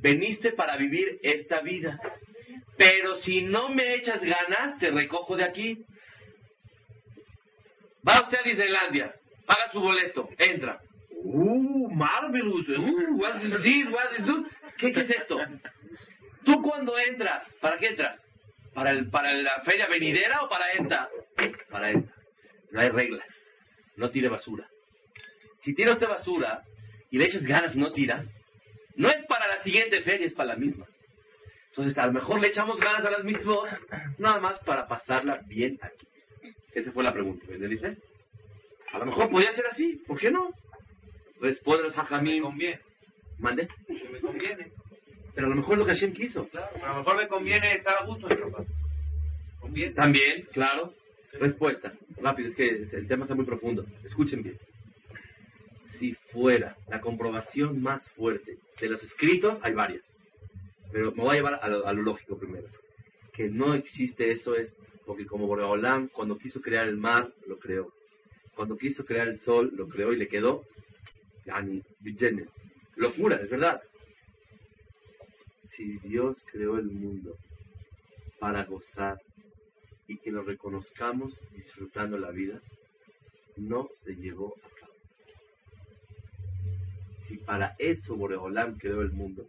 veniste para vivir esta vida. Pero si no me echas ganas, te recojo de aquí. Va usted a Disneylandia, paga su boleto, entra. Uh, marvelous. Uh, what is this? What is this? ¿Qué, ¿Qué es esto? Tú cuando entras, ¿para qué entras? ¿Para, el, ¿Para la feria venidera o para esta? Para esta. No hay reglas. No tire basura. Si tira usted basura y le echas ganas y no tiras, no es para la siguiente feria, es para la misma. Entonces, a lo mejor le echamos ganas a las mismas, nada más para pasarla bien aquí. Esa fue la pregunta, ¿me dice? A lo mejor podría ser así, ¿por qué no? Responde los Me hajamim. conviene. Mande. que Me conviene. Pero a lo mejor es lo que Hashem quiso. Claro, pero a lo mejor me conviene estar a gusto en Europa. Conviene. También, claro. Respuesta. Rápido, es que el tema está muy profundo. Escuchen bien. Si fuera la comprobación más fuerte de los escritos, hay varias. Pero me voy a llevar a lo, lógico primero. Que no existe eso es porque como Boreolam, cuando quiso crear el mar, lo creó. Cuando quiso crear el sol, lo creó y le quedó. Locura, es verdad. Si Dios creó el mundo para gozar y que lo reconozcamos disfrutando la vida, no se llevó a. Si para eso Boreolam creó el mundo,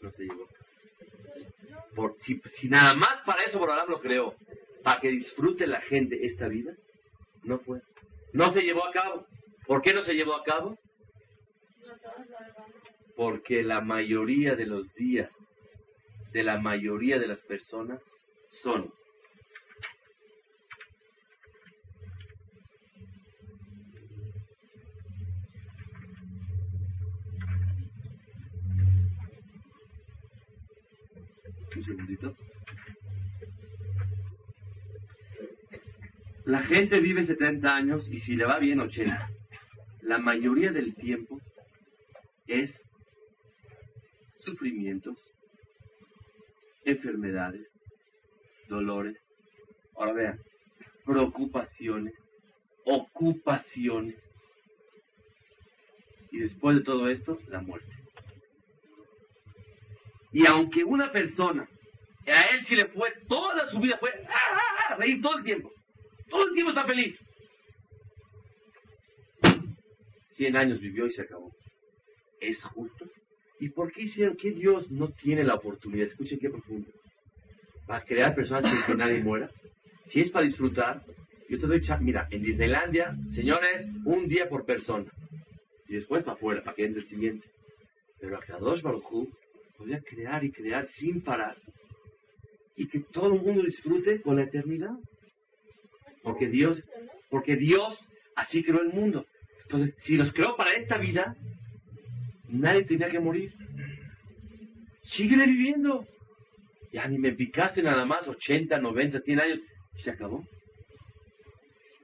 no se llevó. Por, si, si nada más para eso Boreolam lo creó, para que disfrute la gente esta vida, no fue. No se llevó a cabo. ¿Por qué no se llevó a cabo? Porque la mayoría de los días de la mayoría de las personas son un segundito. La gente vive 70 años y si le va bien 80. La mayoría del tiempo es sufrimientos, enfermedades, dolores. Ahora vean, preocupaciones, ocupaciones. Y después de todo esto, la muerte. Y aunque una persona, a él sí le fue, toda su vida fue ¡ah, ah, ah! reír todo el tiempo. Todo el tiempo está feliz. 100 años vivió y se acabó. ¿Es justo? ¿Y por qué hicieron que Dios no tiene la oportunidad? Escuchen qué profundo. Para crear personas sin que nadie muera. Si es para disfrutar, yo te doy cha- Mira, en Disneylandia, señores, un día por persona. Y después para afuera, para que entre el siguiente. Pero Akadosh Baruj Hu podía crear y crear sin parar. Y que todo el mundo disfrute con la eternidad. Porque Dios, porque Dios así creó el mundo. Entonces, si los creó para esta vida, nadie tenía que morir. Síguele viviendo. Ya ni me picaste nada más 80, 90, 100 años y se acabó.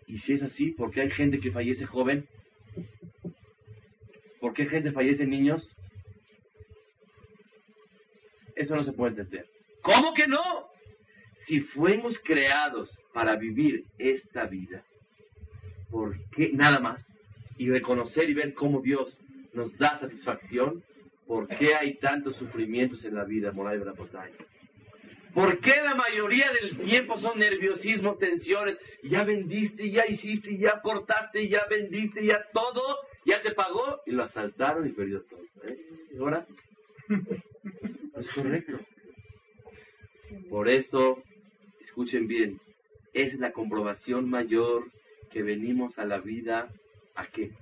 Y si es así, ¿por qué hay gente que fallece joven? ¿Por qué gente fallece niños? Eso no se puede entender. ¿Cómo que no? Si fuimos creados para vivir esta vida, ¿por qué nada más? Y reconocer y ver cómo Dios nos da satisfacción, ¿por qué hay tantos sufrimientos en la vida, Moray Brapotay? ¿Por qué la mayoría del tiempo son nerviosismo, tensiones? Ya vendiste, ya hiciste, ya cortaste, ya vendiste, ya todo, ya te pagó y lo asaltaron y perdió todo. ¿eh? ¿Y ahora? Es correcto. Por eso, escuchen bien, es la comprobación mayor que venimos a la vida, ¿a qué?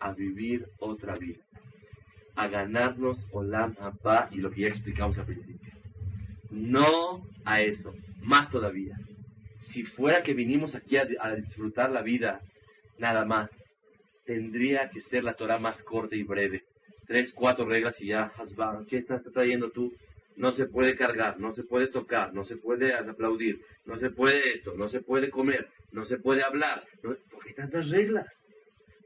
A vivir otra vida. A ganarnos Olam Abba y lo que ya explicamos al principio. No a eso, más todavía. Si fuera que vinimos aquí a, a disfrutar la vida, nada más, tendría que ser la Torah más corta y breve. Tres, cuatro reglas y ya, ¿qué estás trayendo tú? No se puede cargar, no se puede tocar, no se puede aplaudir, no se puede esto, no se puede comer, no se puede hablar. No, ¿Por qué tantas reglas?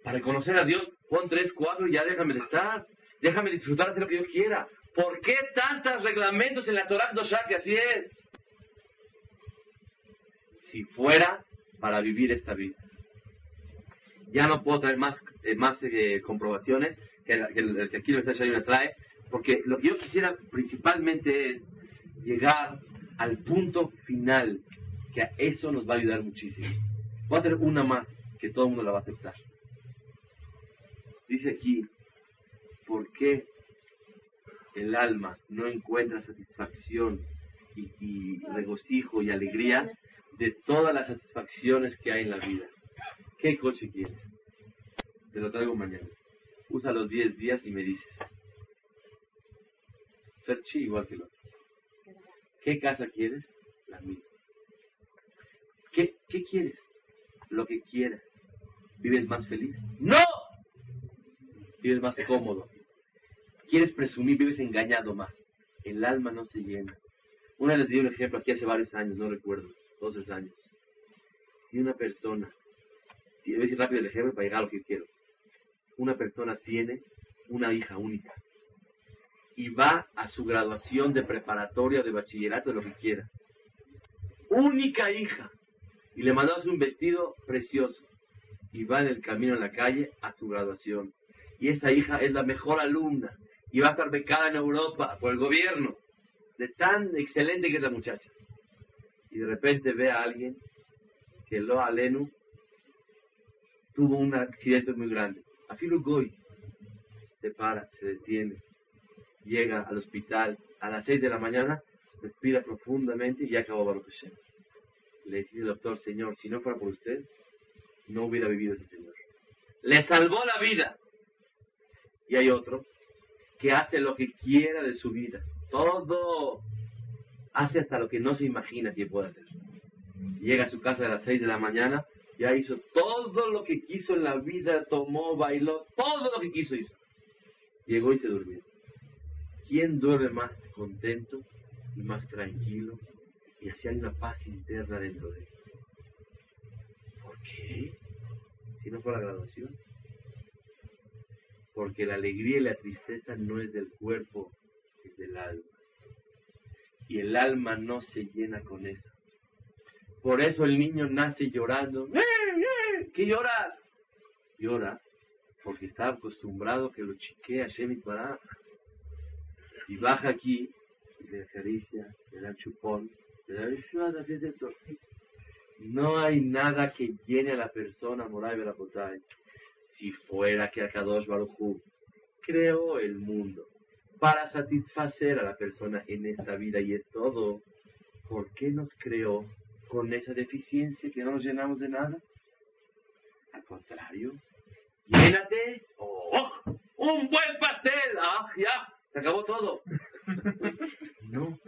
Para conocer a Dios, pon tres, cuatro y ya déjame estar. Déjame disfrutar de lo que yo quiera. ¿Por qué tantos reglamentos en la Torah Dosha que así es? Si fuera para vivir esta vida. Ya no puedo traer más, eh, más eh, comprobaciones que, la- que el, el que aquí lo está me trae, Porque lo que yo quisiera principalmente es llegar al punto final, que a eso nos va a ayudar muchísimo. Voy a tener una más que todo el mundo la va a aceptar. Dice aquí, ¿por qué el alma no encuentra satisfacción y, y regocijo y alegría de todas las satisfacciones que hay en la vida? ¿Qué coche quieres? Te lo traigo mañana. Usa los 10 días y me dices. Ferchi igual que el otro. ¿Qué casa quieres? La misma. ¿Qué, ¿Qué quieres? Lo que quieras. ¿Vives más feliz? ¡No! Vives más cómodo. ¿Quieres presumir? Vives engañado más. El alma no se llena. Una vez les di un ejemplo aquí hace varios años, no recuerdo, dos tres años. Si una persona, y voy a decir rápido el ejemplo para llegar a lo que quiero. Una persona tiene una hija única y va a su graduación de preparatoria de bachillerato, de lo que quiera. Única hija. Y le mandas un vestido precioso. Y va en el camino en la calle a su graduación. Y esa hija es la mejor alumna. Y va a estar becada en Europa por el gobierno. De tan excelente que es la muchacha. Y de repente ve a alguien que lo alenu tuvo un accidente muy grande. Afilu Goy se para, se detiene, llega al hospital a las 6 de la mañana, respira profundamente y ya acabó Baruch Hashem. Le dice el doctor, señor, si no fuera por usted, no hubiera vivido ese señor. Le salvó la vida. Y hay otro que hace lo que quiera de su vida. Todo. Hace hasta lo que no se imagina que puede hacer. Llega a su casa a las 6 de la mañana, ya hizo todo lo que quiso en la vida, tomó, bailó, todo lo que quiso hizo. Llegó y se durmió. ¿Quién duerme más contento y más tranquilo? Y así hay una paz interna dentro de él. ¿Por qué? Si no fue la graduación. Porque la alegría y la tristeza no es del cuerpo, es del alma. Y el alma no se llena con eso. Por eso el niño nace llorando. ¡Eh, eh! ¿Qué lloras? Llora porque está acostumbrado que lo chiquea Shemit Baraj. Y baja aquí, y le acaricia, le da chupón, le da esto. No hay nada que llene a la persona, Moray Berapotay, si fuera que Akadosh Baruj creó el mundo para satisfacer a la persona en esta vida y es todo. ¿Por qué nos creó con esa deficiencia que no nos llenamos de nada? Al contrario, llénate. ¡Oh! ¡Un buen pastel! ¡Ah, ya! Se acabó todo. No.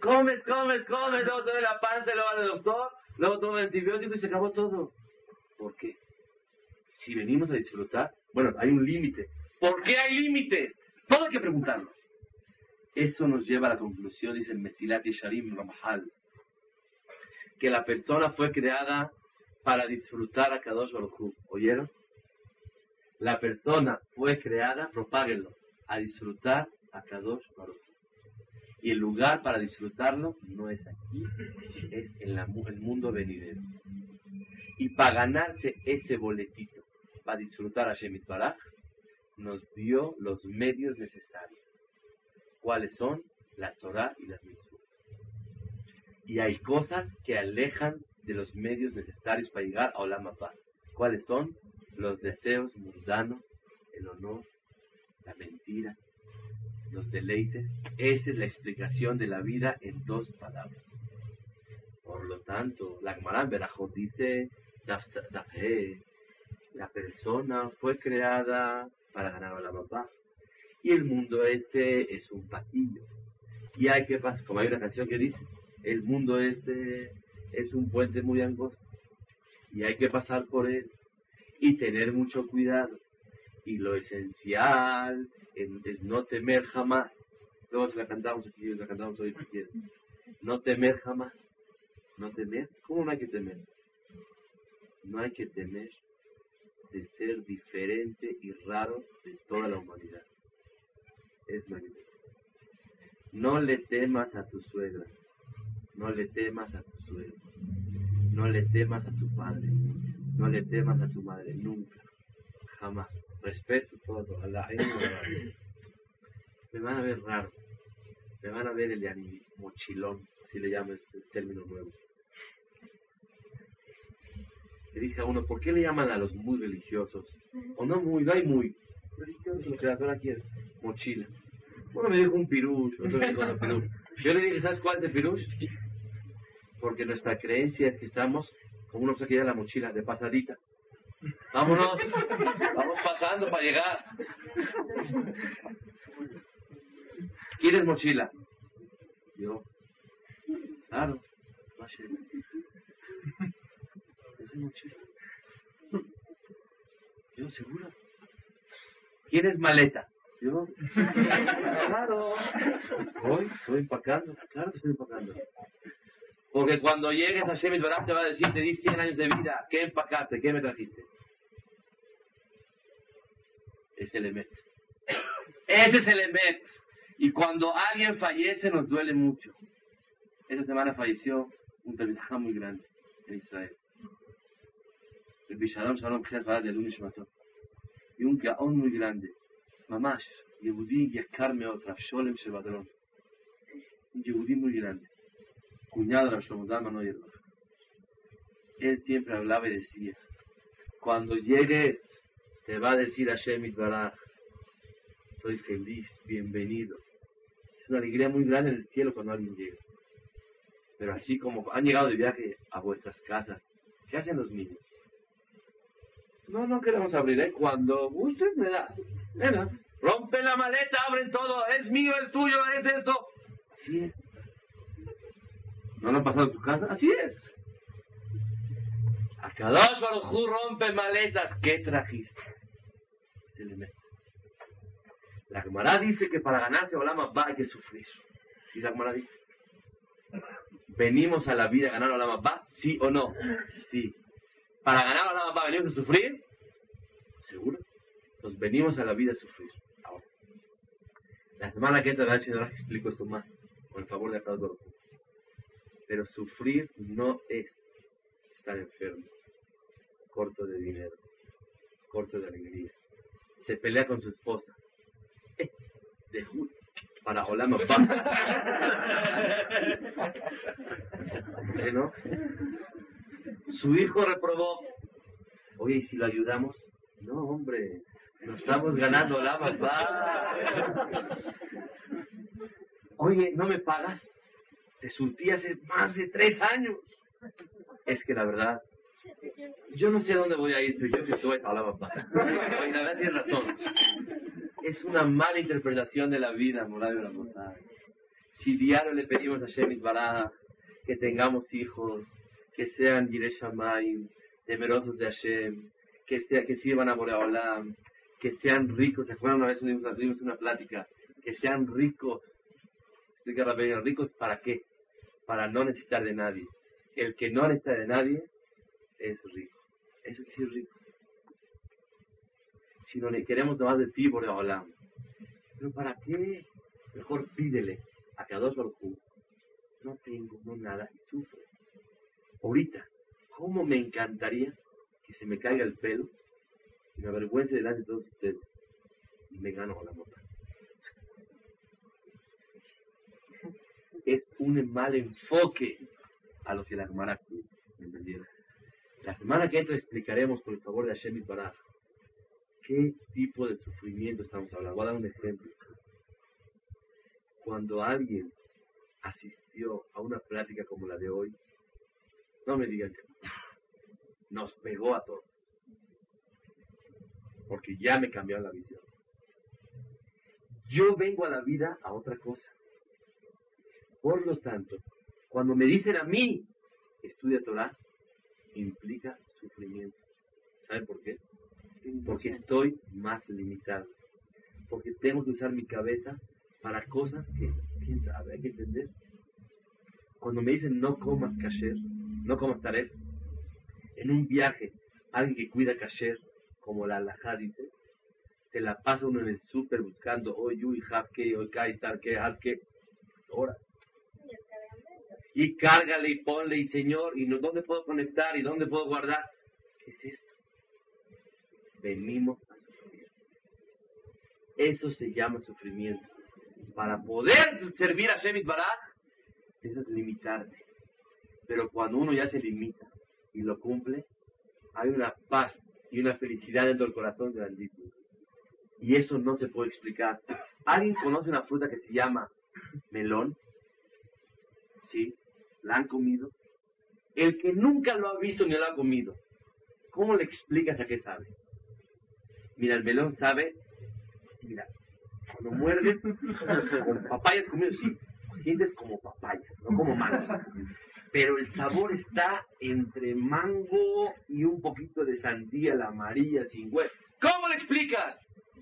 Comes, comes, comes, luego te la panza, luego al doctor, luego toma antibiótico y se acabó todo. ¿Por qué? Si venimos a disfrutar, bueno, hay un límite. ¿Por qué hay límite? Todo hay que preguntarlo. Eso nos lleva a la conclusión, dice el Mesilat Yesharim Ramahal, que la persona fue creada para disfrutar a Kadosh Baruj. ¿Oyeron? La persona fue creada, propáguenlo, a disfrutar a Kadosh Baruj. Y el lugar para disfrutarlo no es aquí, es en la el mundo venidero. Y para ganarse ese boletito, para disfrutar a Shemit Baraj, nos dio los medios necesarios. ¿Cuáles son? La Torah y las mitzvot. Y hay cosas que alejan de los medios necesarios para llegar a Olam Abba. ¿Cuáles son? Los deseos mundanos, el honor, la mentira, los deleites. Esa es la explicación de la vida en dos palabras. Por lo tanto, la Gemara Berajot dice, la persona fue creada para ganar a la. Y el mundo este es un pasillo. Y hay que pasar, como hay una canción que dice, el mundo este es un puente muy angosto. Y hay que pasar por él y tener mucho cuidado. Y lo esencial es, no temer jamás. Luego se la cantamos aquí, la cantamos hoy si quieren. No temer jamás. No temer. ¿Cómo no hay que temer? No hay que temer de ser diferente y raro de toda la humanidad. Es magnífico. No le temas a tu suegra. No le temas a tu suegro. No le temas a tu padre. No le temas a tu madre. Nunca. Jamás. Respeto todo. A la me van a ver raro. Me van a ver el mochilón, así le llaman este término nuevo. Le dije a uno, ¿por qué le llaman a los muy religiosos? O no muy, no hay muy. Religiosos, la Torah quiere. Mochila. Uno me dijo un pirush, otro me dijo otro pirush. Yo le dije, ¿sabes cuál el pirush? Porque nuestra creencia es que estamos, como uno se queda la mochila de pasadita. Vámonos, vamos pasando para llegar. ¿Quieres mochila? Yo, claro, vaya. ¿Quieres mochila? Yo, seguro. ¿Quieres maleta? Yo, claro. Voy, estoy empacando, claro que estoy empacando. Porque cuando llegues a Shemit Baraj te va a decir, te di 100 años de vida, ¿qué empacaste? ¿Qué me trajiste? Es el Emet. Ese es el Emet. Y cuando alguien fallece nos duele mucho. Esta semana falleció un Talmidajá muy grande en Israel. El Bishalom Shalom Khes Barad de Lunes mató. Y un Gaón muy grande. Yakar Meot, Rav Sholem Shebadron. Un Yehudi muy grande. Cuñado de Shlomo Zalman. Él siempre hablaba y decía, cuando llegues, te va a decir Hashem Itbaraj, estoy feliz, bienvenido. Es una alegría muy grande en el cielo cuando alguien llega. Pero así como han llegado de viaje a vuestras casas, ¿qué hacen los niños? No, no queremos abrir, ¿eh? Cuando gustes me das. Venga, rompe la maleta, abren todo, es mío, es tuyo, es esto. Así es. ¿No lo han pasado en tu casa? Así es. A Kadosh Baruj rompe maletas. ¿Qué trajiste? La Gemara dice que para ganarse Olama va hay que sufrir. ¿Sí la Gemara dice? ¿Venimos a la vida a ganar Olama va? ¿Sí o no? Sí. ¿Para ganar Olama va venimos a sufrir? ¿Seguro? Nos venimos a la vida a sufrir. Ahora. La semana que entra, la Señora explico esto más. Con el favor de Hu. Pero sufrir no es estar enfermo, corto de dinero, corto de alegría. Se pelea con su esposa. Eh, de ju- para Olama ¿Eh, no? Su hijo reprobó. Oye, ¿y si lo ayudamos? No, hombre, nos estamos ganando Olama Oye, ¿no me pagas? Te surtí hace más de tres años. Es que la verdad, yo no sé dónde voy a ir, pero yo que soy a la papá. Oye, la verdad tienes razón. Es una mala interpretación de la vida, moral de la. Si diario le pedimos a Shemit Bará que tengamos hijos, que sean Yireh Shamayim, temerosos de Hashem, que, sea, que sirvan a Boreolam, que sean ricos. ¿Se acuerdan una vez tuvimos una plática? Que sean ricos. ¿ricos para qué? Para no necesitar de nadie. El que no necesita de nadie es rico. Eso decir rico. Si no le queremos tomar de ti, Boreolam. ¿Pero para qué? Mejor pídele a Kadosh Baruj Hu, No tengo, no nada, y sufro. Ahorita, ¿cómo me encantaría que se me caiga el pelo me avergüence delante de todos ustedes y me gano la mota? Es un mal enfoque a lo que la ¿me entendieron? La semana que entra explicaremos, por el favor de Hashem Baraj, qué tipo de sufrimiento estamos hablando. Voy a dar un ejemplo. Cuando alguien asistió a una plática como la de hoy, no me digan que no. Nos pegó a todos. Porque ya me cambiaron la visión. Yo vengo a la vida a otra cosa. Por lo tanto, cuando me dicen a mí, estudia Torah, implica sufrimiento. ¿Saben por qué? Porque estoy más limitado. Porque tengo que usar mi cabeza para cosas que, quién sabe, hay que entender. Cuando me dicen no comas kasher, no comas taref, en un viaje, alguien que cuida kasher, como la alajá dice, se la pasa uno en el súper buscando, hoy uy, hapke, hoy kaistar, que, hapke, horas. Y cárgale y ponle, y señor, y no, dónde puedo conectar, y dónde puedo guardar. ¿Qué es esto? Venimos a sufrir. Eso se llama sufrimiento. Para poder servir a Shemit Baraj, eso es limitarte. Pero cuando uno ya se limita y lo cumple, hay una paz y una felicidad dentro del corazón grandísima. Y eso no se puede explicar. ¿Alguien conoce una fruta que se llama melón? Sí, la han comido. El que nunca lo ha visto ni lo ha comido, ¿cómo le explicas a qué sabe? Mira, el melón sabe, mira, cuando muerdes, con papayas comido, sí, sientes como papaya, no como mango. Pero el sabor está entre mango y un poquito de sandía, la amarilla, sin huevo. ¿Cómo le explicas?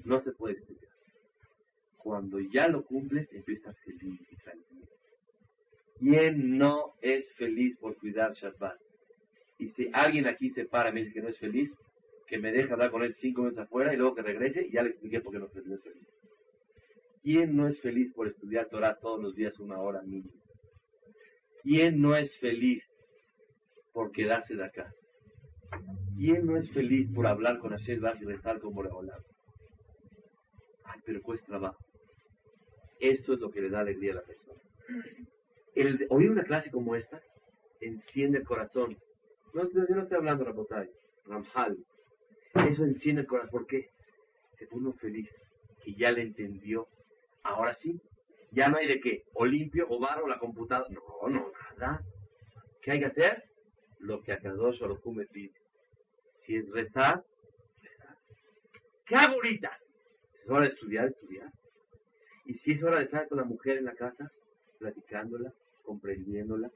No se puede explicar. Cuando ya lo cumples, empiezas feliz y tranquilo. ¿Quién no es feliz por cuidar Shabbat? Y si alguien aquí se para y me dice que no es feliz, que me deje hablar con él cinco minutos afuera y luego que regrese y ya le expliqué por qué no es feliz. ¿Quién no es feliz por estudiar Torah todos los días una hora mínima? ¿Quién no es feliz por quedarse de acá? ¿Quién no es feliz por hablar con Hashem Baj y rezar como Boreolam? Ay, pero cuesta trabajo. Esto es lo que le da alegría a la persona. El oír una clase como esta enciende el corazón. No, yo no estoy hablando Rabotay, Ramjal. Eso enciende el corazón. ¿Por qué? Se pone feliz, que ya le entendió. Ahora sí, ya no hay de qué, o limpio, o barro, la computadora. No, no, nada. ¿Qué hay que hacer? Lo que Akadosh Baruj me pide. Si es rezar, rezar. ¿Qué hago ahorita? Es hora de estudiar, estudiar. Y si es hora de estar con la mujer en la casa, platicándola, comprendiéndola,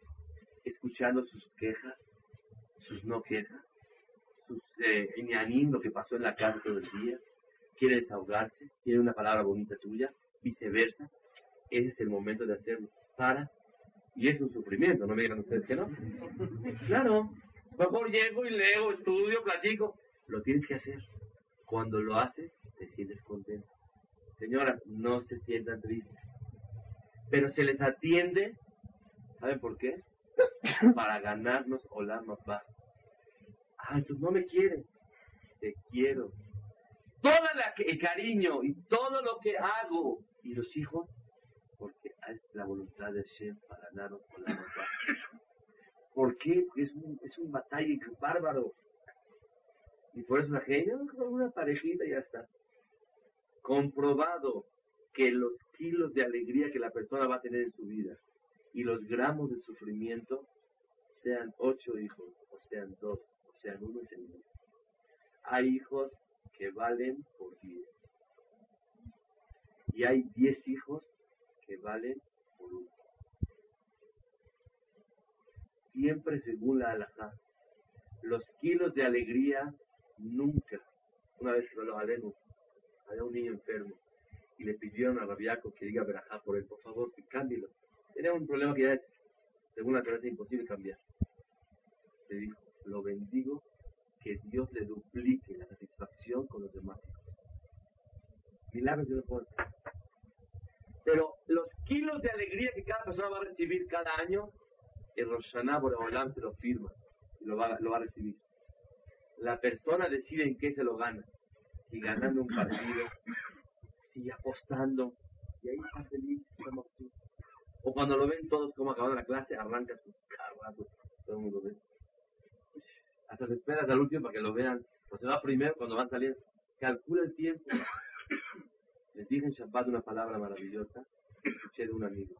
escuchando sus quejas, sus no quejas, sus eh, lo que pasó en la casa todo el día, quiere desahogarse, quiere una palabra bonita tuya, viceversa, ese es el momento de hacerlo. Para, y es un sufrimiento, no me digan ustedes que no. Claro, mejor llego y leo, estudio, platico. Lo tienes que hacer. Cuando lo haces, te sientes contento. Señoras, no se sientan tristes. Pero se les atiende, ¿saben por qué? Para ganarnos Olam Abba. Ay, tú no me quieres. Te quiero. Todo el cariño y todo lo que hago. ¿Y los hijos? Porque es la voluntad de Hashem para ganarnos Olam Abba. ¿Por qué? Porque es un, es un batalla bárbaro. Y por eso la gente, una parejita y ya está. Comprobado que los kilos de alegría que la persona va a tener en su vida y los gramos de sufrimiento, sean ocho hijos, o sean dos, o sean uno, el mismo. Hay hijos que valen por diez. Y hay diez hijos que valen por uno. Siempre según la halajá. Los kilos de alegría nunca. Una vez que lo aleno, había un niño enfermo y le pidieron a Rabiaco que diga verajá por él, por favor, que cámbielo. Tenía un problema que ya es, según la es imposible cambiar. Le dijo, lo bendigo, que Dios le duplique la satisfacción con los demás. Milagros yo no puedo. Pero los kilos de alegría que cada persona va a recibir cada año, el Roshaná Boreolam se lo firma y lo va, lo va a recibir. La persona decide en qué se lo gana. Si ganando un partido, si apostando, y ahí está feliz, como tú. O cuando lo ven todos como acabando la clase, arranca su carro, todo el mundo ve. Hasta te esperas al último para que lo vean. O se va primero cuando van saliendo. Calcula el tiempo. Les dije en Shabbat una palabra maravillosa que escuché de un amigo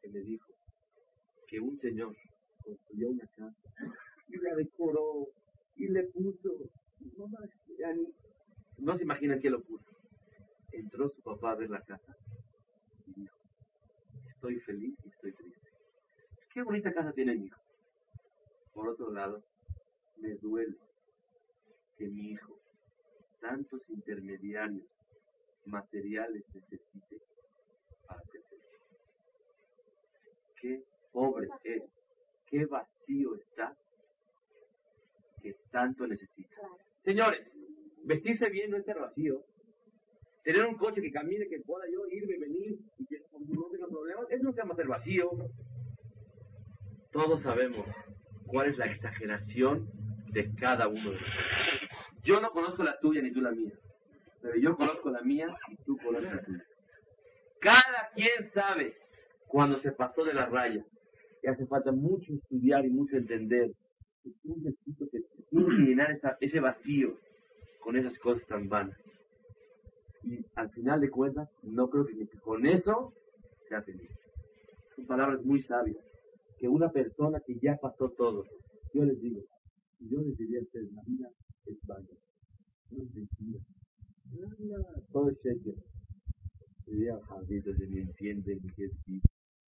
que me dijo que un señor construyó una casa y la decoró y le puso, no, ni- no se imaginan qué lo puso. Entró su papá a ver la casa y dijo, estoy feliz y estoy triste. Qué bonita casa tiene mi hijo. Por otro lado, me duele que mi hijo tantos intermediarios materiales necesite para feliz. Qué pobre es, qué vacío está que tanto necesita. Señores, vestirse bien no es ser vacío. Tener un coche que camine, que pueda yo irme, venir y que no tenga problemas, eso no se llama ser vacío. Todos sabemos cuál es la exageración de cada uno de nosotros. Yo no conozco la tuya ni tú la mía, pero yo conozco la mía y tú conoces la tuya. Cada quien sabe cuando se pasó de la raya. Y hace falta mucho estudiar y mucho entender. Es un necesito que que llenar ese vacío con esas cosas tan vanas. Y al final de cuentas, no creo que que con eso sea feliz. Son palabras muy sabias. Que una persona que ya pasó todo, yo les digo, yo les diría a ustedes, la vida es vaga. No es mentira. Todo es cheque. Diría, Javier, ni entiende ni qué es